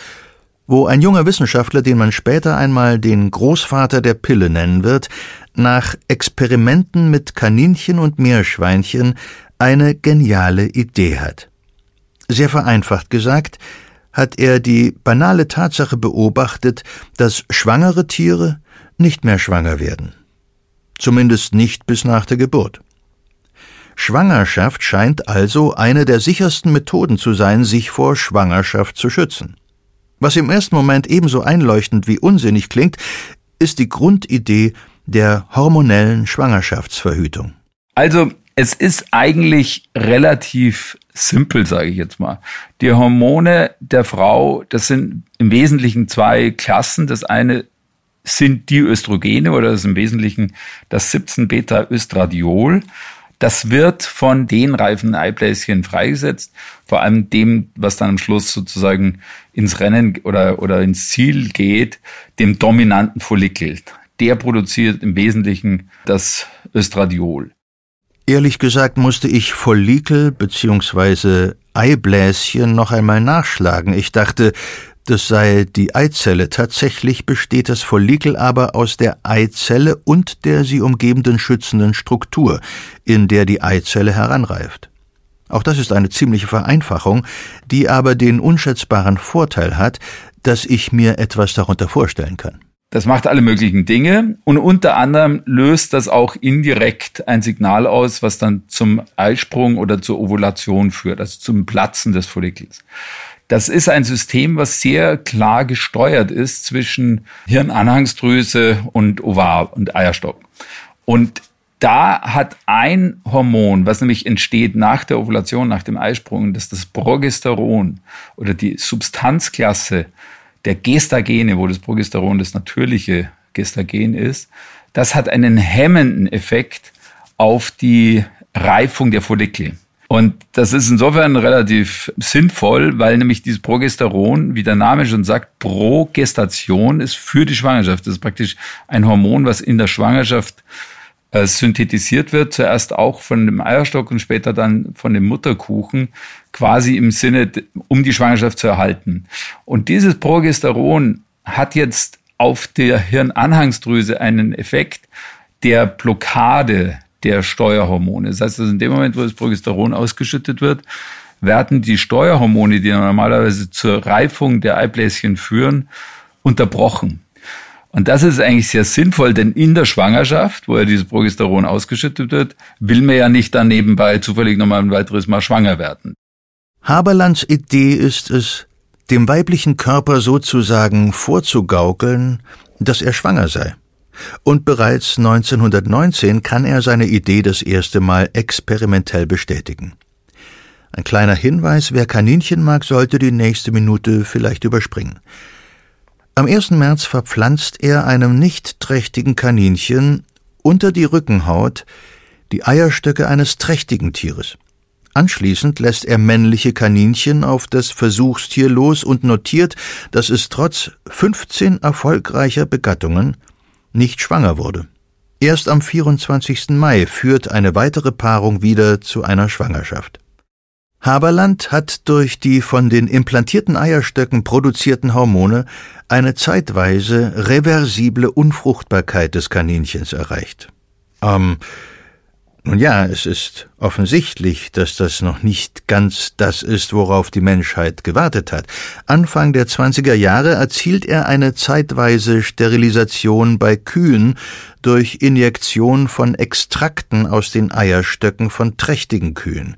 wo ein junger Wissenschaftler, den man später einmal den Großvater der Pille nennen wird, nach Experimenten mit Kaninchen und Meerschweinchen eine geniale Idee hat. Sehr vereinfacht gesagt, hat er die banale Tatsache beobachtet, dass schwangere Tiere nicht mehr schwanger werden. Zumindest nicht bis nach der Geburt. Schwangerschaft scheint also eine der sichersten Methoden zu sein, sich vor Schwangerschaft zu schützen. Was im ersten Moment ebenso einleuchtend wie unsinnig klingt, ist die Grundidee der hormonellen Schwangerschaftsverhütung. Also es ist eigentlich relativ simpel, sage ich jetzt mal. Die Hormone der Frau, das sind im Wesentlichen zwei Klassen. Das eine sind die Östrogene oder das ist im Wesentlichen das 17-Beta-Östradiol. Das wird von den reifen Eibläschen freigesetzt, vor allem dem, was dann am Schluss sozusagen ins Rennen oder, oder ins Ziel geht, dem dominanten Follikel. Der produziert im Wesentlichen das Östradiol. Ehrlich gesagt musste ich Follikel bzw. Eibläschen noch einmal nachschlagen. Ich dachte, das sei die Eizelle. Tatsächlich besteht das Follikel aber aus der Eizelle und der sie umgebenden schützenden Struktur, in der die Eizelle heranreift. Auch das ist eine ziemliche Vereinfachung, die aber den unschätzbaren Vorteil hat, dass ich mir etwas darunter vorstellen kann. Das macht alle möglichen Dinge und unter anderem löst das auch indirekt ein Signal aus, was dann zum Eisprung oder zur Ovulation führt, also zum Platzen des Follikels. Das ist ein System, was sehr klar gesteuert ist zwischen Hirnanhangsdrüse und Ovar und Eierstock. Und da hat ein Hormon, was nämlich entsteht nach der Ovulation, nach dem Eisprung, das ist das Progesteron oder die Substanzklasse der Gestagene, wo das Progesteron das natürliche Gestagen ist, das hat einen hemmenden Effekt auf die Reifung der Follikel. Und das ist insofern relativ sinnvoll, weil nämlich dieses Progesteron, wie der Name schon sagt, Progestation ist für die Schwangerschaft. Das ist praktisch ein Hormon, was in der Schwangerschaft äh, synthetisiert wird, zuerst auch von dem Eierstock und später dann von dem Mutterkuchen, quasi im Sinne, um die Schwangerschaft zu erhalten. Und dieses Progesteron hat jetzt auf der Hirnanhangsdrüse einen Effekt der Blockade der Steuerhormone. Das heißt, dass in dem Moment, wo das Progesteron ausgeschüttet wird, werden die Steuerhormone, die normalerweise zur Reifung der Eibläschen führen, unterbrochen. Und das ist eigentlich sehr sinnvoll, denn in der Schwangerschaft, wo ja dieses Progesteron ausgeschüttet wird, will man ja nicht dann nebenbei zufällig nochmal ein weiteres Mal schwanger werden. Haberlands Idee ist es, dem weiblichen Körper sozusagen vorzugaukeln, dass er schwanger sei. Und bereits 1919 kann er seine Idee das erste Mal experimentell bestätigen. Ein kleiner Hinweis, wer Kaninchen mag, sollte die nächste Minute vielleicht überspringen. Am 1. März verpflanzt er einem nicht trächtigen Kaninchen unter die Rückenhaut die Eierstöcke eines trächtigen Tieres. Anschließend lässt er männliche Kaninchen auf das Versuchstier los und notiert, dass es trotz 15 erfolgreicher Begattungen nicht schwanger wurde. Erst am 24. Mai führt eine weitere Paarung wieder zu einer Schwangerschaft. Haberland hat durch die von den implantierten Eierstöcken produzierten Hormone eine zeitweise reversible Unfruchtbarkeit des Kaninchens erreicht. Ähm, nun ja, es ist offensichtlich, dass das noch nicht ganz das ist, worauf die Menschheit gewartet hat. Anfang der 20er Jahre erzielt er eine zeitweise Sterilisation bei Kühen durch Injektion von Extrakten aus den Eierstöcken von trächtigen Kühen.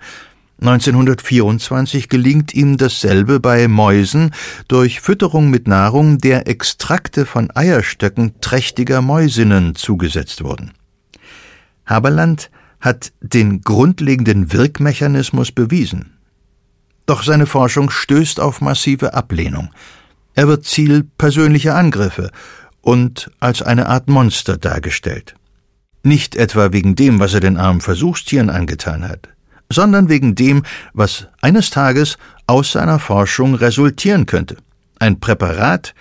1924 gelingt ihm dasselbe bei Mäusen durch Fütterung mit Nahrung, der Extrakte von Eierstöcken trächtiger Mäusinnen zugesetzt wurden. Haberland hat den grundlegenden Wirkmechanismus bewiesen. Doch seine Forschung stößt auf massive Ablehnung. Er wird Ziel persönlicher Angriffe und als eine Art Monster dargestellt. Nicht etwa wegen dem, was er den armen Versuchstieren angetan hat sondern wegen dem, was eines Tages aus seiner Forschung resultieren könnte. Ein Präparat,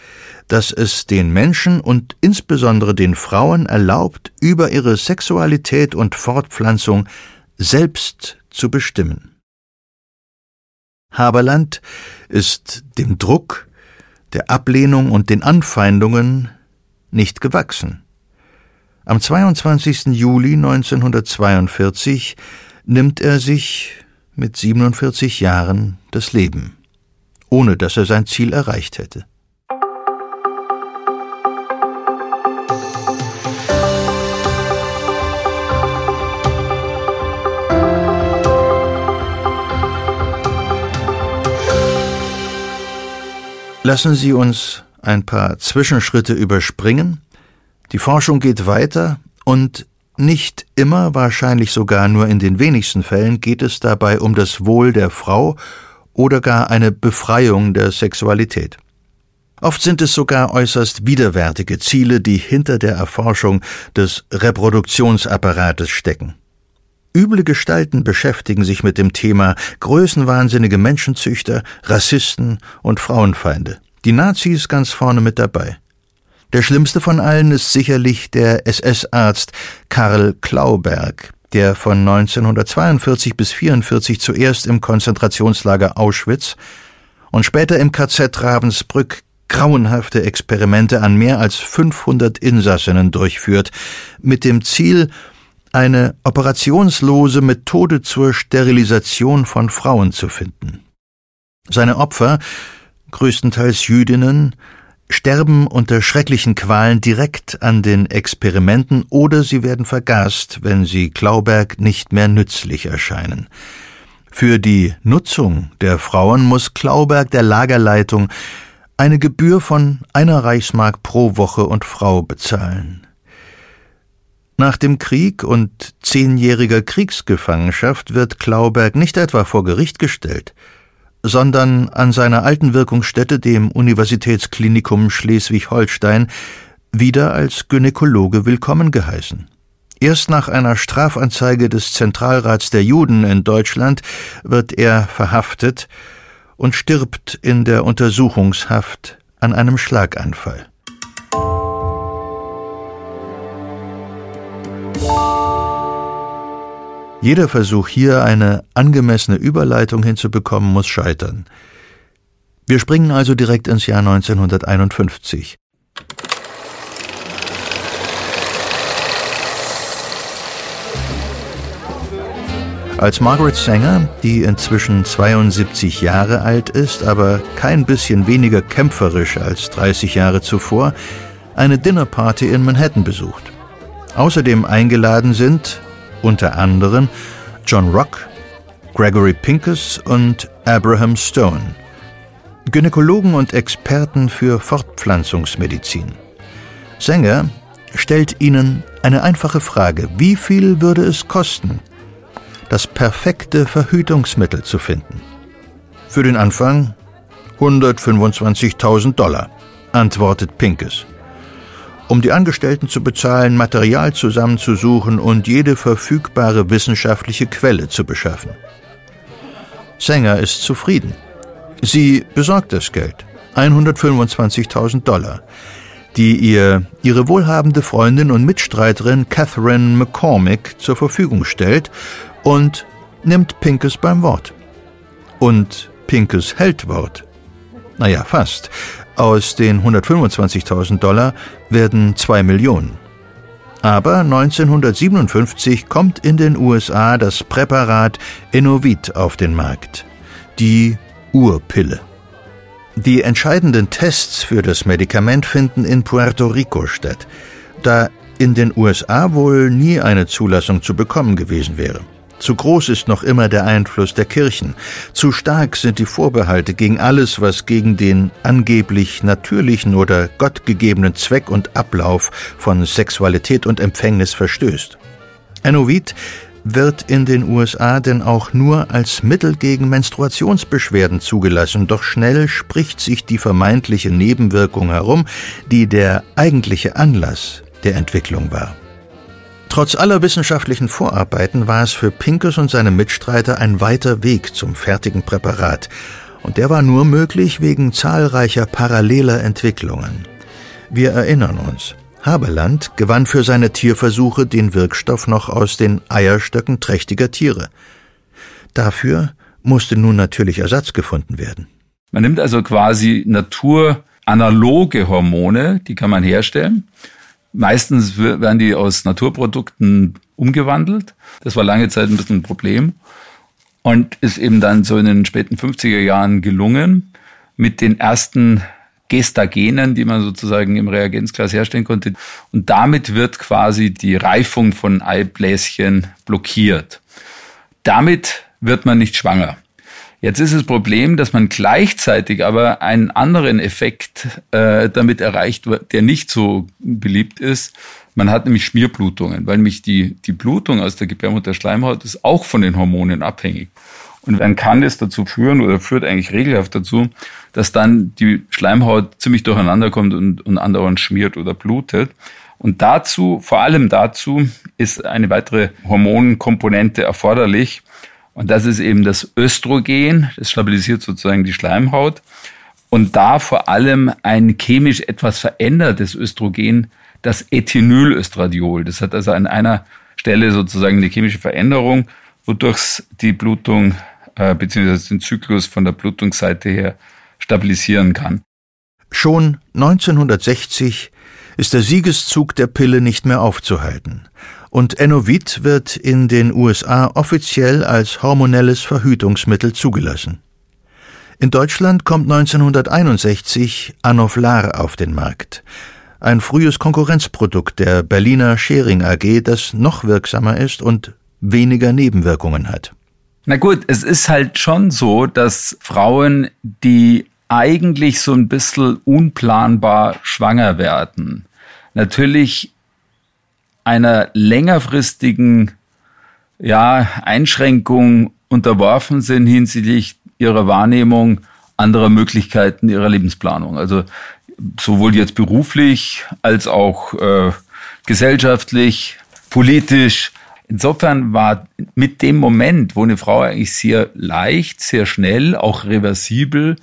das es den Menschen und insbesondere den Frauen erlaubt, über ihre Sexualität und Fortpflanzung selbst zu bestimmen. Haberland ist dem Druck, der Ablehnung und den Anfeindungen nicht gewachsen. Am 22. Juli 1942 nimmt er sich mit 47 Jahren das Leben. ohne dass er sein Ziel erreicht hätte. Lassen Sie uns ein paar Zwischenschritte überspringen. Die Forschung geht weiter und nicht immer, wahrscheinlich sogar nur in den wenigsten Fällen, geht es dabei um das Wohl der Frau oder gar eine Befreiung der Sexualität. Oft sind es sogar äußerst widerwärtige Ziele, die hinter der Erforschung des Reproduktionsapparates stecken. Üble Gestalten beschäftigen sich mit dem Thema größenwahnsinnige Menschenzüchter, Rassisten und Frauenfeinde. Die Nazis ganz vorne mit dabei. Der schlimmste von allen ist sicherlich der SS-Arzt Karl Klauberg, der von 1942 bis 1944 zuerst im Konzentrationslager Auschwitz und später im KZ Ravensbrück grauenhafte Experimente an mehr als 500 Insassinnen durchführt, mit dem Ziel, eine operationslose Methode zur Sterilisation von Frauen zu finden. Seine Opfer, größtenteils Jüdinnen, sterben unter schrecklichen Qualen direkt an den Experimenten oder sie werden vergast, wenn sie Klauberg nicht mehr nützlich erscheinen. Für die Nutzung der Frauen muss Klauberg der Lagerleitung eine Gebühr von einer Reichsmark pro Woche und Frau bezahlen. Nach dem Krieg und zehnjähriger Kriegsgefangenschaft wird Klauberg nicht etwa vor Gericht gestellt, sondern an seiner alten Wirkungsstätte, dem Universitätsklinikum Schleswig-Holstein, wieder als Gynäkologe willkommen geheißen. Erst nach einer Strafanzeige des Zentralrats der Juden in Deutschland wird er verhaftet und stirbt in der Untersuchungshaft an einem Schlaganfall. Jeder Versuch hier eine angemessene Überleitung hinzubekommen muss scheitern. Wir springen also direkt ins Jahr 1951. Als Margaret Sanger, die inzwischen 72 Jahre alt ist, aber kein bisschen weniger kämpferisch als 30 Jahre zuvor, eine Dinnerparty in Manhattan besucht. Außerdem eingeladen sind unter anderem John Rock, Gregory Pincus und Abraham Stone, Gynäkologen und Experten für Fortpflanzungsmedizin. Sänger stellt ihnen eine einfache Frage, wie viel würde es kosten, das perfekte Verhütungsmittel zu finden? Für den Anfang 125.000 Dollar, antwortet Pincus um die Angestellten zu bezahlen, Material zusammenzusuchen und jede verfügbare wissenschaftliche Quelle zu beschaffen. Sänger ist zufrieden. Sie besorgt das Geld, 125.000 Dollar, die ihr ihre wohlhabende Freundin und Mitstreiterin Catherine McCormick zur Verfügung stellt und nimmt Pinkes beim Wort. Und Pinkes hält Wort. Naja, fast. Aus den 125.000 Dollar werden 2 Millionen. Aber 1957 kommt in den USA das Präparat Enovit auf den Markt, die Urpille. Die entscheidenden Tests für das Medikament finden in Puerto Rico statt, da in den USA wohl nie eine Zulassung zu bekommen gewesen wäre. Zu groß ist noch immer der Einfluss der Kirchen. Zu stark sind die Vorbehalte gegen alles, was gegen den angeblich natürlichen oder gottgegebenen Zweck und Ablauf von Sexualität und Empfängnis verstößt. Enovid wird in den USA denn auch nur als Mittel gegen Menstruationsbeschwerden zugelassen, doch schnell spricht sich die vermeintliche Nebenwirkung herum, die der eigentliche Anlass der Entwicklung war. Trotz aller wissenschaftlichen Vorarbeiten war es für Pincus und seine Mitstreiter ein weiter Weg zum fertigen Präparat, und der war nur möglich wegen zahlreicher paralleler Entwicklungen. Wir erinnern uns. Haberland gewann für seine Tierversuche den Wirkstoff noch aus den Eierstöcken trächtiger Tiere. Dafür musste nun natürlich Ersatz gefunden werden. Man nimmt also quasi naturanaloge Hormone, die kann man herstellen, Meistens werden die aus Naturprodukten umgewandelt. Das war lange Zeit ein bisschen ein Problem und ist eben dann so in den späten 50er Jahren gelungen, mit den ersten Gestagenen, die man sozusagen im Reagenzglas herstellen konnte. Und damit wird quasi die Reifung von Eibläschen blockiert. Damit wird man nicht schwanger. Jetzt ist das Problem, dass man gleichzeitig aber einen anderen Effekt äh, damit erreicht, der nicht so beliebt ist. Man hat nämlich Schmierblutungen, weil nämlich die, die Blutung aus der Gebärmutterschleimhaut ist auch von den Hormonen abhängig. Und dann kann es dazu führen oder führt eigentlich regelhaft dazu, dass dann die Schleimhaut ziemlich durcheinander kommt und, und andauernd schmiert oder blutet. Und dazu, vor allem dazu, ist eine weitere Hormonkomponente erforderlich. Und das ist eben das Östrogen. Das stabilisiert sozusagen die Schleimhaut. Und da vor allem ein chemisch etwas verändertes Östrogen, das Ethynylöstradiol. Das hat also an einer Stelle sozusagen eine chemische Veränderung, wodurch die Blutung äh, bzw. den Zyklus von der Blutungsseite her stabilisieren kann. Schon 1960 ist der Siegeszug der Pille nicht mehr aufzuhalten. Und Enovit wird in den USA offiziell als hormonelles Verhütungsmittel zugelassen. In Deutschland kommt 1961 Anoflar auf den Markt. Ein frühes Konkurrenzprodukt der Berliner Schering AG, das noch wirksamer ist und weniger Nebenwirkungen hat. Na gut, es ist halt schon so, dass Frauen, die eigentlich so ein bisschen unplanbar schwanger werden, natürlich einer längerfristigen ja, Einschränkung unterworfen sind hinsichtlich ihrer Wahrnehmung anderer Möglichkeiten ihrer Lebensplanung. Also sowohl jetzt beruflich als auch äh, gesellschaftlich, politisch. Insofern war mit dem Moment, wo eine Frau eigentlich sehr leicht, sehr schnell, auch reversibel,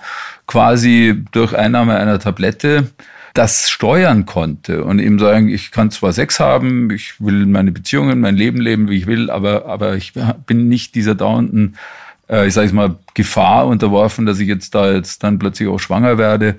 quasi durch Einnahme einer Tablette das steuern konnte und ihm sagen, ich kann zwar Sex haben, ich will meine Beziehungen, mein Leben leben, wie ich will, aber, aber ich bin nicht dieser dauernden, äh, ich sage mal, Gefahr unterworfen, dass ich jetzt da jetzt dann plötzlich auch schwanger werde,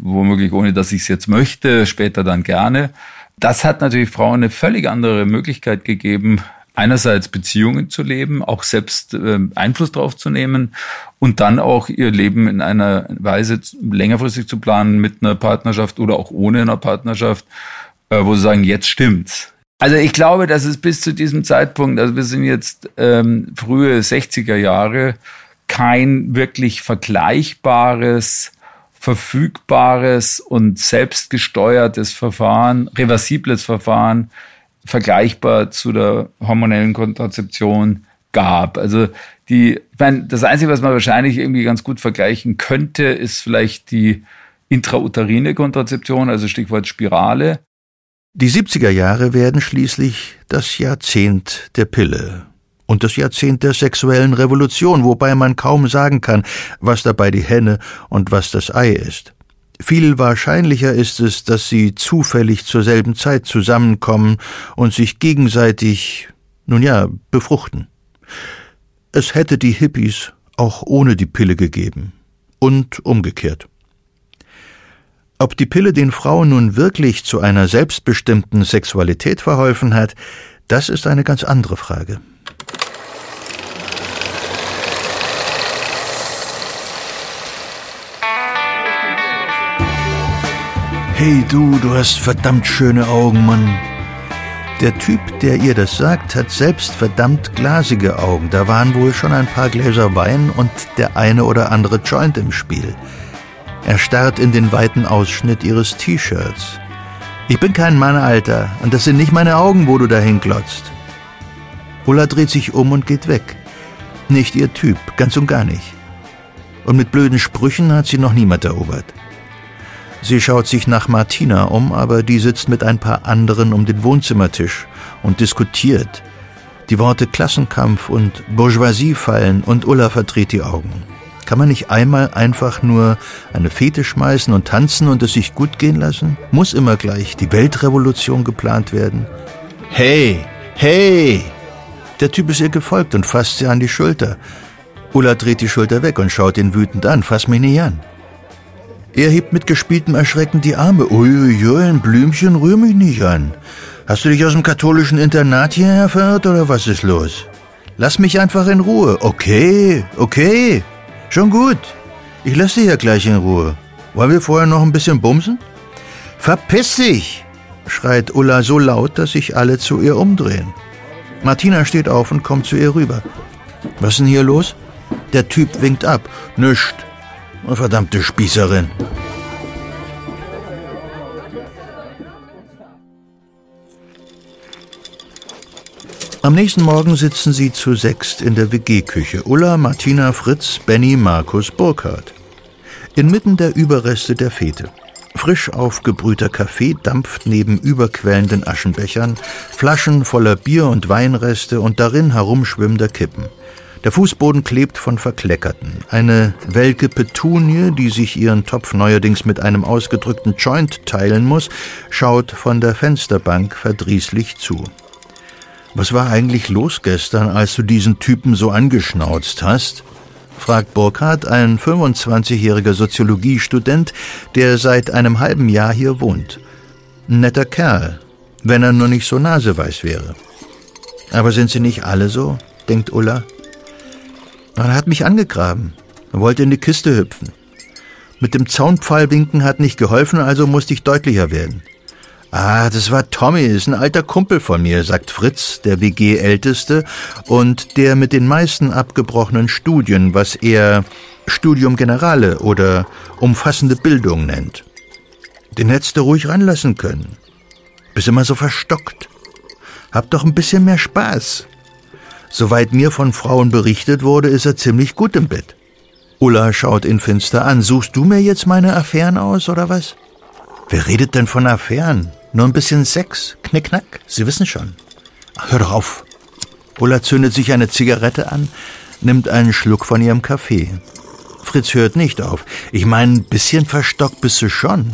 womöglich ohne, dass ich es jetzt möchte, später dann gerne. Das hat natürlich Frauen eine völlig andere Möglichkeit gegeben, einerseits Beziehungen zu leben, auch selbst äh, Einfluss drauf zu nehmen und dann auch ihr Leben in einer Weise längerfristig zu planen mit einer Partnerschaft oder auch ohne einer Partnerschaft, äh, wo sie sagen, jetzt stimmt's. Also ich glaube, dass es bis zu diesem Zeitpunkt, also wir sind jetzt ähm, frühe 60er Jahre, kein wirklich vergleichbares, verfügbares und selbstgesteuertes Verfahren, reversibles Verfahren vergleichbar zu der hormonellen Kontrazeption gab. Also die, ich meine, das Einzige, was man wahrscheinlich irgendwie ganz gut vergleichen könnte, ist vielleicht die intrauterine Kontrazeption, also Stichwort Spirale. Die 70er Jahre werden schließlich das Jahrzehnt der Pille und das Jahrzehnt der sexuellen Revolution, wobei man kaum sagen kann, was dabei die Henne und was das Ei ist. Viel wahrscheinlicher ist es, dass sie zufällig zur selben Zeit zusammenkommen und sich gegenseitig, nun ja, befruchten. Es hätte die Hippies auch ohne die Pille gegeben. Und umgekehrt. Ob die Pille den Frauen nun wirklich zu einer selbstbestimmten Sexualität verholfen hat, das ist eine ganz andere Frage. Hey du, du hast verdammt schöne Augen, Mann. Der Typ, der ihr das sagt, hat selbst verdammt glasige Augen. Da waren wohl schon ein paar Gläser Wein und der eine oder andere Joint im Spiel. Er starrt in den weiten Ausschnitt ihres T-Shirts. Ich bin kein Mann, Alter, und das sind nicht meine Augen, wo du dahin glotzt. Ulla dreht sich um und geht weg. Nicht ihr Typ, ganz und gar nicht. Und mit blöden Sprüchen hat sie noch niemand erobert. Sie schaut sich nach Martina um, aber die sitzt mit ein paar anderen um den Wohnzimmertisch und diskutiert. Die Worte Klassenkampf und Bourgeoisie fallen und Ulla verdreht die Augen. Kann man nicht einmal einfach nur eine Fete schmeißen und tanzen und es sich gut gehen lassen? Muss immer gleich die Weltrevolution geplant werden? Hey, hey! Der Typ ist ihr gefolgt und fasst sie an die Schulter. Ulla dreht die Schulter weg und schaut ihn wütend an. Fass mich nicht an. Er hebt mit gespieltem Erschrecken die Arme. Uiuiui, ein Blümchen rühr mich nicht an. Hast du dich aus dem katholischen Internat hierher verirrt oder was ist los? Lass mich einfach in Ruhe. Okay, okay, schon gut. Ich lasse dich ja gleich in Ruhe. Wollen wir vorher noch ein bisschen bumsen? Verpiss dich! schreit Ulla so laut, dass sich alle zu ihr umdrehen. Martina steht auf und kommt zu ihr rüber. Was ist denn hier los? Der Typ winkt ab. Nüscht. Oh, verdammte Spießerin. Am nächsten Morgen sitzen sie zu sechst in der WG-Küche. Ulla, Martina, Fritz, Benny, Markus, Burkhardt. Inmitten der Überreste der Fete. Frisch aufgebrühter Kaffee dampft neben überquellenden Aschenbechern, Flaschen voller Bier- und Weinreste und darin herumschwimmender Kippen. Der Fußboden klebt von Verkleckerten. Eine welke Petunie, die sich ihren Topf neuerdings mit einem ausgedrückten Joint teilen muss, schaut von der Fensterbank verdrießlich zu. Was war eigentlich los gestern, als du diesen Typen so angeschnauzt hast? fragt Burkhardt, ein 25-jähriger Soziologiestudent, der seit einem halben Jahr hier wohnt. Netter Kerl, wenn er nur nicht so naseweiß wäre. Aber sind sie nicht alle so? denkt Ulla. Er hat mich angegraben. Er wollte in die Kiste hüpfen. Mit dem Zaunpfahlwinken hat nicht geholfen, also musste ich deutlicher werden. Ah, das war Tommy, ist ein alter Kumpel von mir, sagt Fritz, der WG-Älteste und der mit den meisten abgebrochenen Studien, was er Studium Generale oder umfassende Bildung nennt. Den hättest du ruhig ranlassen können. Bist immer so verstockt. Hab doch ein bisschen mehr Spaß. Soweit mir von Frauen berichtet wurde, ist er ziemlich gut im Bett. Ulla schaut ihn finster an. Suchst du mir jetzt meine Affären aus, oder was? Wer redet denn von Affären? Nur ein bisschen Sex, Knickknack, Sie wissen schon. Ach, hör doch auf. Ulla zündet sich eine Zigarette an, nimmt einen Schluck von ihrem Kaffee. Fritz hört nicht auf. Ich meine, ein bisschen verstockt bist du schon.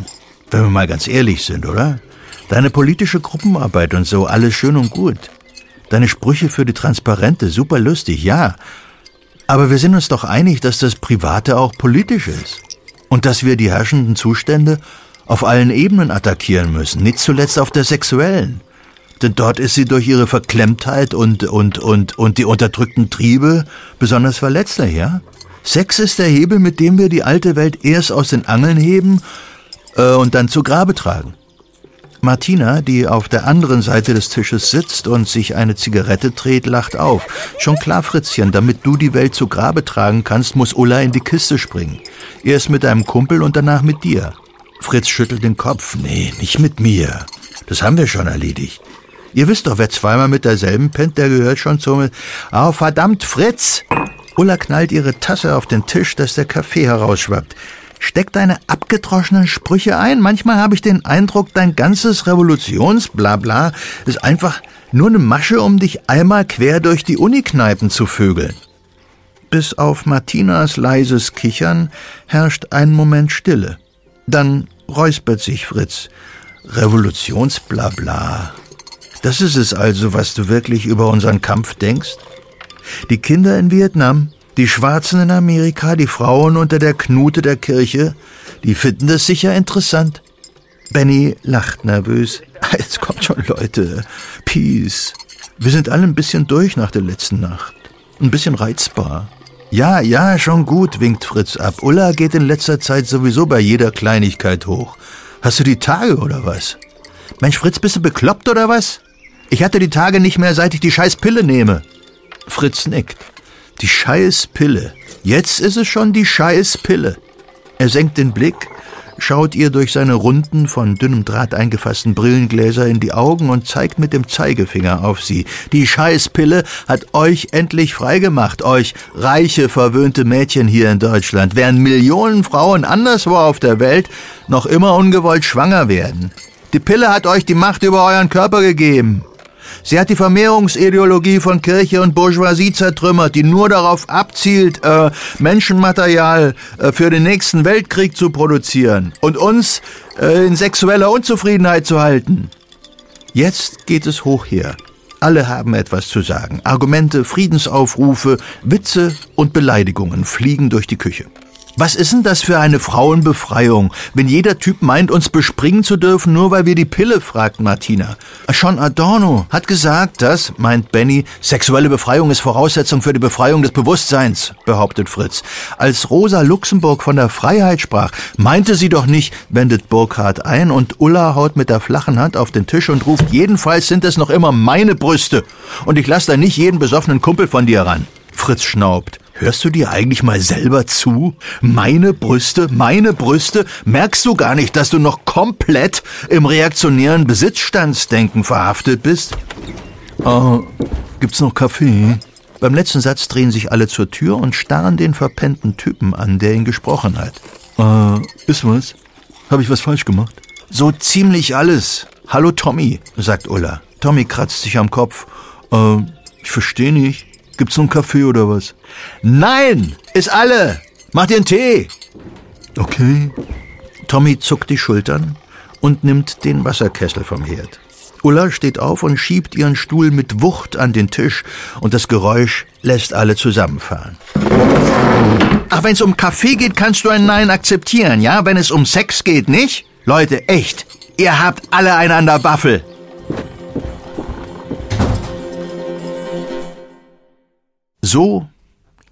Wenn wir mal ganz ehrlich sind, oder? Deine politische Gruppenarbeit und so, alles schön und gut. Deine Sprüche für die Transparente, super lustig, ja. Aber wir sind uns doch einig, dass das Private auch politisch ist. Und dass wir die herrschenden Zustände auf allen Ebenen attackieren müssen, nicht zuletzt auf der sexuellen. Denn dort ist sie durch ihre Verklemmtheit und, und, und, und die unterdrückten Triebe besonders verletzlich, ja? Sex ist der Hebel, mit dem wir die alte Welt erst aus den Angeln heben äh, und dann zu Grabe tragen. Martina, die auf der anderen Seite des Tisches sitzt und sich eine Zigarette dreht, lacht auf. Schon klar, Fritzchen, damit du die Welt zu Grabe tragen kannst, muss Ulla in die Kiste springen. Erst mit deinem Kumpel und danach mit dir. Fritz schüttelt den Kopf. Nee, nicht mit mir. Das haben wir schon erledigt. Ihr wisst doch, wer zweimal mit derselben pennt, der gehört schon zum... Oh, verdammt, Fritz! Ulla knallt ihre Tasse auf den Tisch, dass der Kaffee herausschwappt. Steck deine abgedroschenen Sprüche ein. Manchmal habe ich den Eindruck, dein ganzes Revolutionsblabla ist einfach nur eine Masche, um dich einmal quer durch die Unikneipen zu vögeln. Bis auf Martinas leises Kichern herrscht ein Moment Stille. Dann räuspert sich Fritz. Revolutionsblabla. Das ist es also, was du wirklich über unseren Kampf denkst? Die Kinder in Vietnam, die Schwarzen in Amerika, die Frauen unter der Knute der Kirche, die finden das sicher interessant. Benny lacht nervös. *laughs* Jetzt kommt schon, Leute. Peace. Wir sind alle ein bisschen durch nach der letzten Nacht. Ein bisschen reizbar. Ja, ja, schon gut, winkt Fritz ab. Ulla geht in letzter Zeit sowieso bei jeder Kleinigkeit hoch. Hast du die Tage oder was? Mensch, Fritz, bist du bekloppt oder was? Ich hatte die Tage nicht mehr, seit ich die scheiß Pille nehme. Fritz nickt. Die scheiß Pille. Jetzt ist es schon die scheiß Pille. Er senkt den Blick, schaut ihr durch seine runden, von dünnem Draht eingefassten Brillengläser in die Augen und zeigt mit dem Zeigefinger auf sie. Die Scheißpille hat euch endlich freigemacht, euch reiche, verwöhnte Mädchen hier in Deutschland, während Millionen Frauen anderswo auf der Welt noch immer ungewollt schwanger werden. Die Pille hat euch die Macht über euren Körper gegeben. Sie hat die Vermehrungsideologie von Kirche und Bourgeoisie zertrümmert, die nur darauf abzielt, äh, Menschenmaterial äh, für den nächsten Weltkrieg zu produzieren und uns äh, in sexueller Unzufriedenheit zu halten. Jetzt geht es hoch her. Alle haben etwas zu sagen. Argumente, Friedensaufrufe, Witze und Beleidigungen fliegen durch die Küche. Was ist denn das für eine Frauenbefreiung, wenn jeder Typ meint, uns bespringen zu dürfen, nur weil wir die Pille, fragt Martina. Schon Adorno hat gesagt, dass, meint Benny, sexuelle Befreiung ist Voraussetzung für die Befreiung des Bewusstseins, behauptet Fritz. Als Rosa Luxemburg von der Freiheit sprach, meinte sie doch nicht, wendet Burkhardt ein und Ulla haut mit der flachen Hand auf den Tisch und ruft, jedenfalls sind es noch immer meine Brüste und ich lasse da nicht jeden besoffenen Kumpel von dir ran. Fritz schnaubt. Hörst du dir eigentlich mal selber zu? Meine Brüste, meine Brüste? Merkst du gar nicht, dass du noch komplett im reaktionären Besitzstandsdenken verhaftet bist? Oh, gibt's noch Kaffee? Beim letzten Satz drehen sich alle zur Tür und starren den verpennten Typen an, der ihn gesprochen hat. Äh, ist was? Habe ich was falsch gemacht? So ziemlich alles. Hallo Tommy, sagt Ulla. Tommy kratzt sich am Kopf. Äh, ich verstehe nicht. Gibt's noch einen Kaffee oder was? Nein, ist alle. Mach dir einen Tee. Okay. Tommy zuckt die Schultern und nimmt den Wasserkessel vom Herd. Ulla steht auf und schiebt ihren Stuhl mit Wucht an den Tisch und das Geräusch lässt alle zusammenfahren. Ach, wenn es um Kaffee geht, kannst du ein Nein akzeptieren, ja? Wenn es um Sex geht, nicht? Leute, echt, ihr habt alle einander Waffel. So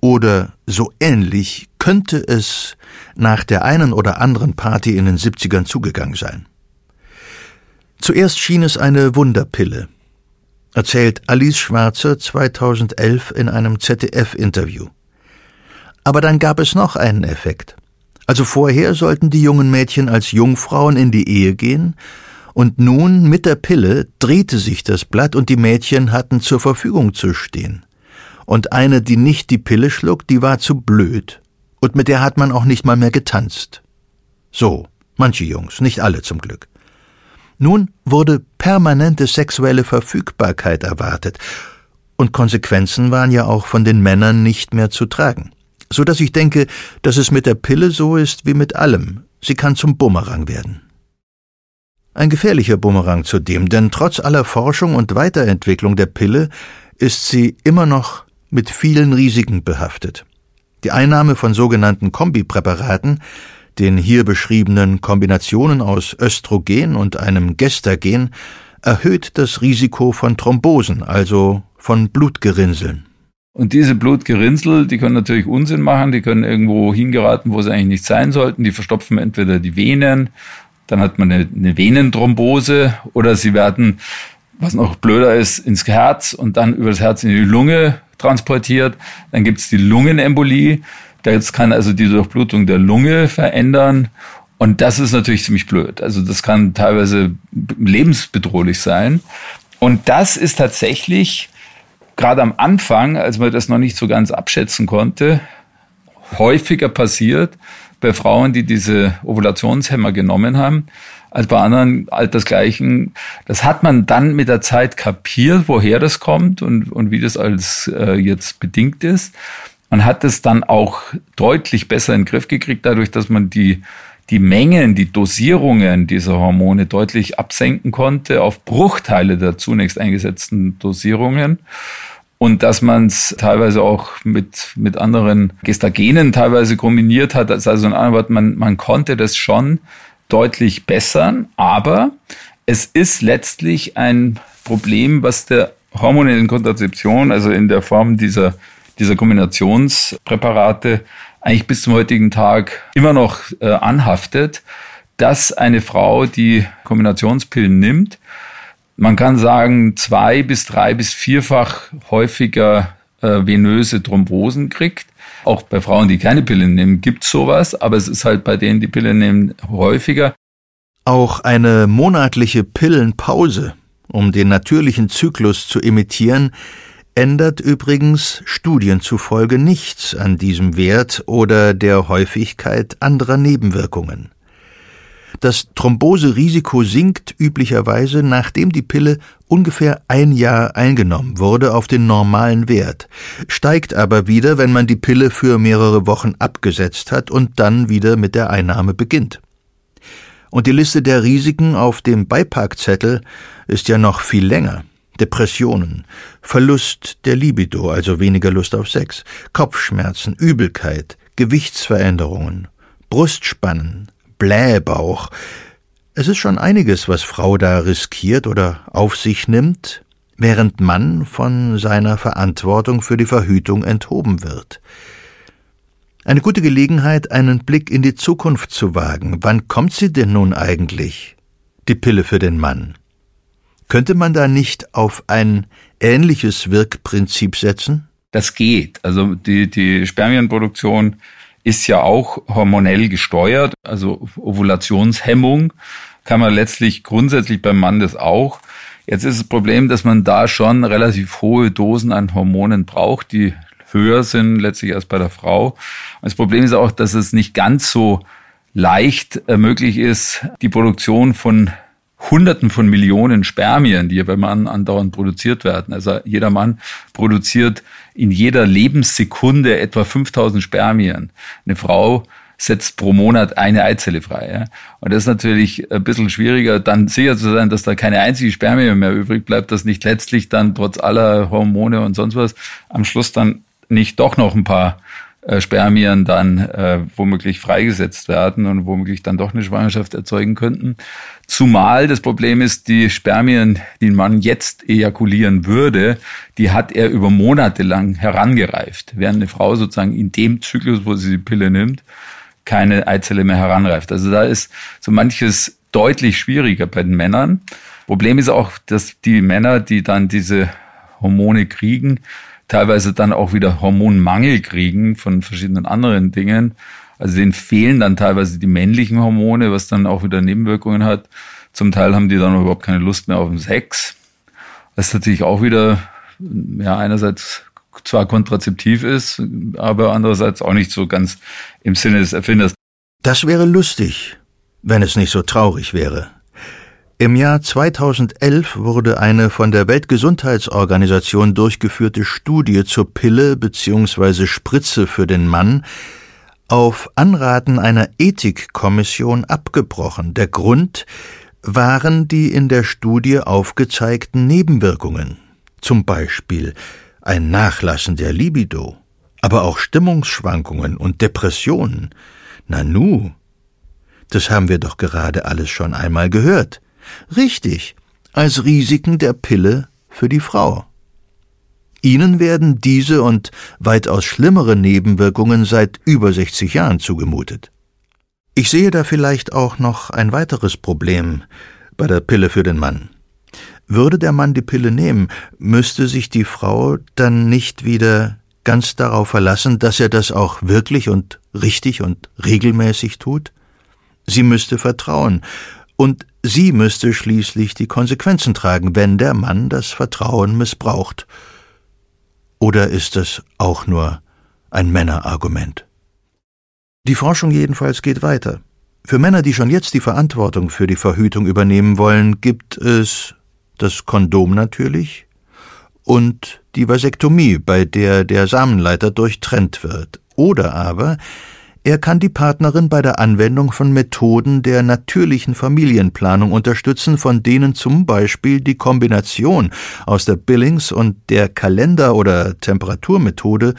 oder so ähnlich könnte es nach der einen oder anderen Party in den 70ern zugegangen sein. Zuerst schien es eine Wunderpille, erzählt Alice Schwarzer 2011 in einem ZDF-Interview. Aber dann gab es noch einen Effekt. Also vorher sollten die jungen Mädchen als Jungfrauen in die Ehe gehen, und nun mit der Pille drehte sich das Blatt und die Mädchen hatten zur Verfügung zu stehen und eine, die nicht die Pille schluckt, die war zu blöd. Und mit der hat man auch nicht mal mehr getanzt. So, manche Jungs, nicht alle zum Glück. Nun wurde permanente sexuelle Verfügbarkeit erwartet, und Konsequenzen waren ja auch von den Männern nicht mehr zu tragen. So dass ich denke, dass es mit der Pille so ist wie mit allem. Sie kann zum Bumerang werden. Ein gefährlicher Bumerang zudem, denn trotz aller Forschung und Weiterentwicklung der Pille ist sie immer noch mit vielen Risiken behaftet. Die Einnahme von sogenannten Kombipräparaten, den hier beschriebenen Kombinationen aus Östrogen und einem Gestagen, erhöht das Risiko von Thrombosen, also von Blutgerinnseln. Und diese Blutgerinnsel, die können natürlich Unsinn machen, die können irgendwo hingeraten, wo sie eigentlich nicht sein sollten. Die verstopfen entweder die Venen, dann hat man eine, eine Venenthrombose oder sie werden, was noch blöder ist, ins Herz und dann über das Herz in die Lunge transportiert. Dann gibt es die Lungenembolie. Das kann also die Durchblutung der Lunge verändern. Und das ist natürlich ziemlich blöd. Also das kann teilweise lebensbedrohlich sein. Und das ist tatsächlich gerade am Anfang, als man das noch nicht so ganz abschätzen konnte, häufiger passiert bei Frauen, die diese Ovulationshemmer genommen haben, als bei anderen Altersgleichen. Das hat man dann mit der Zeit kapiert, woher das kommt und, und wie das als äh, jetzt bedingt ist. Man hat es dann auch deutlich besser in den Griff gekriegt, dadurch, dass man die, die Mengen, die Dosierungen dieser Hormone deutlich absenken konnte auf Bruchteile der zunächst eingesetzten Dosierungen und dass man es teilweise auch mit, mit anderen Gestagenen teilweise kombiniert hat. Also in anderen Worten, man, man konnte das schon deutlich bessern, aber es ist letztlich ein Problem, was der hormonellen Kontrazeption, also in der Form dieser, dieser Kombinationspräparate, eigentlich bis zum heutigen Tag immer noch äh, anhaftet, dass eine Frau, die Kombinationspillen nimmt, man kann sagen, zwei bis drei bis vierfach häufiger äh, venöse Thrombosen kriegt. Auch bei Frauen, die keine Pille nehmen, gibt es sowas, aber es ist halt bei denen, die Pille nehmen, häufiger. Auch eine monatliche Pillenpause, um den natürlichen Zyklus zu imitieren, ändert übrigens Studien zufolge nichts an diesem Wert oder der Häufigkeit anderer Nebenwirkungen. Das Thromboserisiko sinkt üblicherweise, nachdem die Pille ungefähr ein Jahr eingenommen wurde, auf den normalen Wert, steigt aber wieder, wenn man die Pille für mehrere Wochen abgesetzt hat und dann wieder mit der Einnahme beginnt. Und die Liste der Risiken auf dem Beipackzettel ist ja noch viel länger. Depressionen, Verlust der Libido, also weniger Lust auf Sex, Kopfschmerzen, Übelkeit, Gewichtsveränderungen, Brustspannen, Blähbauch. Es ist schon einiges, was Frau da riskiert oder auf sich nimmt, während Mann von seiner Verantwortung für die Verhütung enthoben wird. Eine gute Gelegenheit, einen Blick in die Zukunft zu wagen. Wann kommt sie denn nun eigentlich? Die Pille für den Mann. Könnte man da nicht auf ein ähnliches Wirkprinzip setzen? Das geht. Also die, die Spermienproduktion ist ja auch hormonell gesteuert, also Ovulationshemmung kann man letztlich grundsätzlich beim Mann das auch. Jetzt ist das Problem, dass man da schon relativ hohe Dosen an Hormonen braucht, die höher sind letztlich als bei der Frau. Das Problem ist auch, dass es nicht ganz so leicht äh, möglich ist, die Produktion von Hunderten von Millionen Spermien, die ja beim Mann andauernd produziert werden. Also jeder Mann produziert in jeder Lebenssekunde etwa 5000 Spermien. Eine Frau setzt pro Monat eine Eizelle frei. Ja? Und das ist natürlich ein bisschen schwieriger, dann sicher zu sein, dass da keine einzige Spermie mehr übrig bleibt, dass nicht letztlich dann trotz aller Hormone und sonst was am Schluss dann nicht doch noch ein paar äh, Spermien dann äh, womöglich freigesetzt werden und womöglich dann doch eine Schwangerschaft erzeugen könnten. Zumal das Problem ist, die Spermien, die man jetzt ejakulieren würde, die hat er über Monate lang herangereift, während eine Frau sozusagen in dem Zyklus, wo sie die Pille nimmt, keine Eizelle mehr heranreift. Also da ist so manches deutlich schwieriger bei den Männern. Problem ist auch, dass die Männer, die dann diese Hormone kriegen, teilweise dann auch wieder Hormonmangel kriegen von verschiedenen anderen Dingen. Also denen fehlen dann teilweise die männlichen Hormone, was dann auch wieder Nebenwirkungen hat. Zum Teil haben die dann überhaupt keine Lust mehr auf den Sex. Was natürlich auch wieder, ja, einerseits zwar kontrazeptiv ist, aber andererseits auch nicht so ganz im Sinne des Erfinders. Das wäre lustig, wenn es nicht so traurig wäre. Im Jahr 2011 wurde eine von der Weltgesundheitsorganisation durchgeführte Studie zur Pille bzw. Spritze für den Mann auf Anraten einer Ethikkommission abgebrochen. Der Grund waren die in der Studie aufgezeigten Nebenwirkungen, zum Beispiel ein Nachlassen der Libido, aber auch Stimmungsschwankungen und Depressionen. Nanu, das haben wir doch gerade alles schon einmal gehört. Richtig, als Risiken der Pille für die Frau. Ihnen werden diese und weitaus schlimmere Nebenwirkungen seit über 60 Jahren zugemutet. Ich sehe da vielleicht auch noch ein weiteres Problem bei der Pille für den Mann. Würde der Mann die Pille nehmen, müsste sich die Frau dann nicht wieder ganz darauf verlassen, dass er das auch wirklich und richtig und regelmäßig tut? Sie müsste vertrauen, und sie müsste schließlich die Konsequenzen tragen, wenn der Mann das Vertrauen missbraucht. Oder ist es auch nur ein Männerargument? Die Forschung jedenfalls geht weiter. Für Männer, die schon jetzt die Verantwortung für die Verhütung übernehmen wollen, gibt es das Kondom natürlich und die Vasektomie, bei der der Samenleiter durchtrennt wird. Oder aber er kann die Partnerin bei der Anwendung von Methoden der natürlichen Familienplanung unterstützen, von denen zum Beispiel die Kombination aus der Billings- und der Kalender- oder Temperaturmethode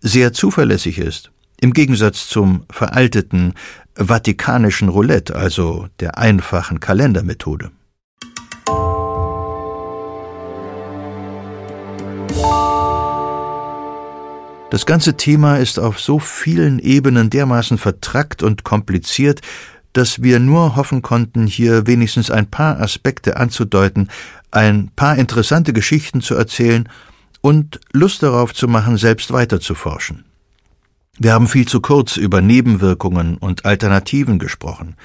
sehr zuverlässig ist. Im Gegensatz zum veralteten vatikanischen Roulette, also der einfachen Kalendermethode. Das ganze Thema ist auf so vielen Ebenen dermaßen vertrackt und kompliziert, dass wir nur hoffen konnten, hier wenigstens ein paar Aspekte anzudeuten, ein paar interessante Geschichten zu erzählen und Lust darauf zu machen, selbst weiterzuforschen. Wir haben viel zu kurz über Nebenwirkungen und Alternativen gesprochen,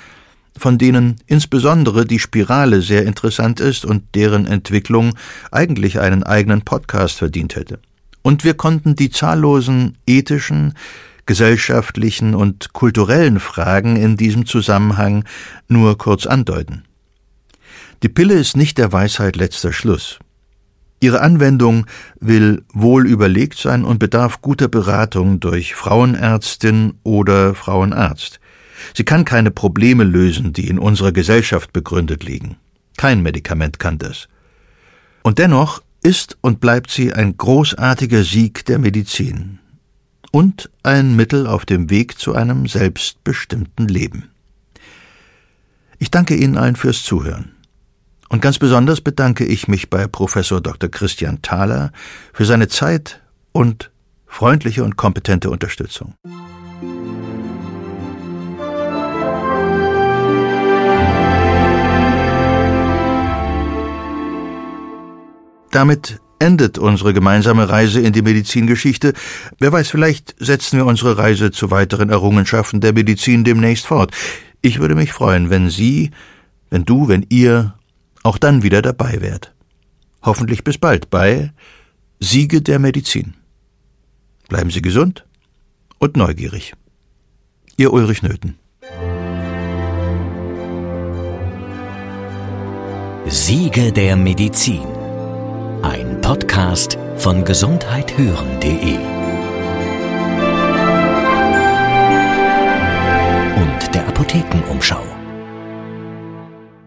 von denen insbesondere die Spirale sehr interessant ist und deren Entwicklung eigentlich einen eigenen Podcast verdient hätte und wir konnten die zahllosen ethischen, gesellschaftlichen und kulturellen Fragen in diesem Zusammenhang nur kurz andeuten. Die Pille ist nicht der Weisheit letzter Schluss. Ihre Anwendung will wohl überlegt sein und bedarf guter Beratung durch Frauenärztin oder Frauenarzt. Sie kann keine Probleme lösen, die in unserer Gesellschaft begründet liegen. Kein Medikament kann das. Und dennoch ist und bleibt sie ein großartiger Sieg der Medizin. und ein Mittel auf dem Weg zu einem selbstbestimmten Leben. Ich danke Ihnen allen fürs Zuhören. Und ganz besonders bedanke ich mich bei Professor Dr. Christian Thaler für seine Zeit und freundliche und kompetente Unterstützung. Damit endet unsere gemeinsame Reise in die Medizingeschichte. Wer weiß, vielleicht setzen wir unsere Reise zu weiteren Errungenschaften der Medizin demnächst fort. Ich würde mich freuen, wenn Sie, wenn du, wenn ihr auch dann wieder dabei wärt. Hoffentlich bis bald bei Siege der Medizin. Bleiben Sie gesund und neugierig. Ihr Ulrich Nöthen. Siege der Medizin. Ein Podcast von gesundheithören.de und der Apothekenumschau.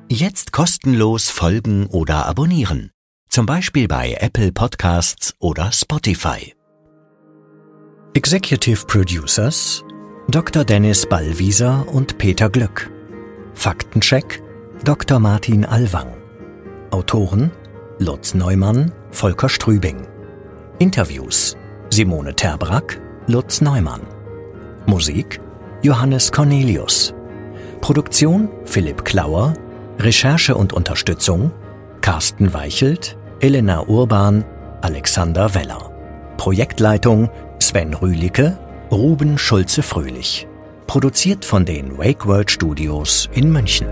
Jetzt kostenlos folgen oder abonnieren. Zum Beispiel bei Apple Podcasts oder Spotify. Executive Producers Dr. Dennis Ballwieser und Peter Glück. Faktencheck Dr. Martin Alwang. Autoren Lutz Neumann, Volker Strübing. Interviews Simone Terbrack, Lutz Neumann. Musik Johannes Cornelius. Produktion Philipp Klauer. Recherche und Unterstützung Carsten Weichelt, Elena Urban, Alexander Weller. Projektleitung Sven Rühlicke, Ruben Schulze-Fröhlich. Produziert von den Wake World Studios in München.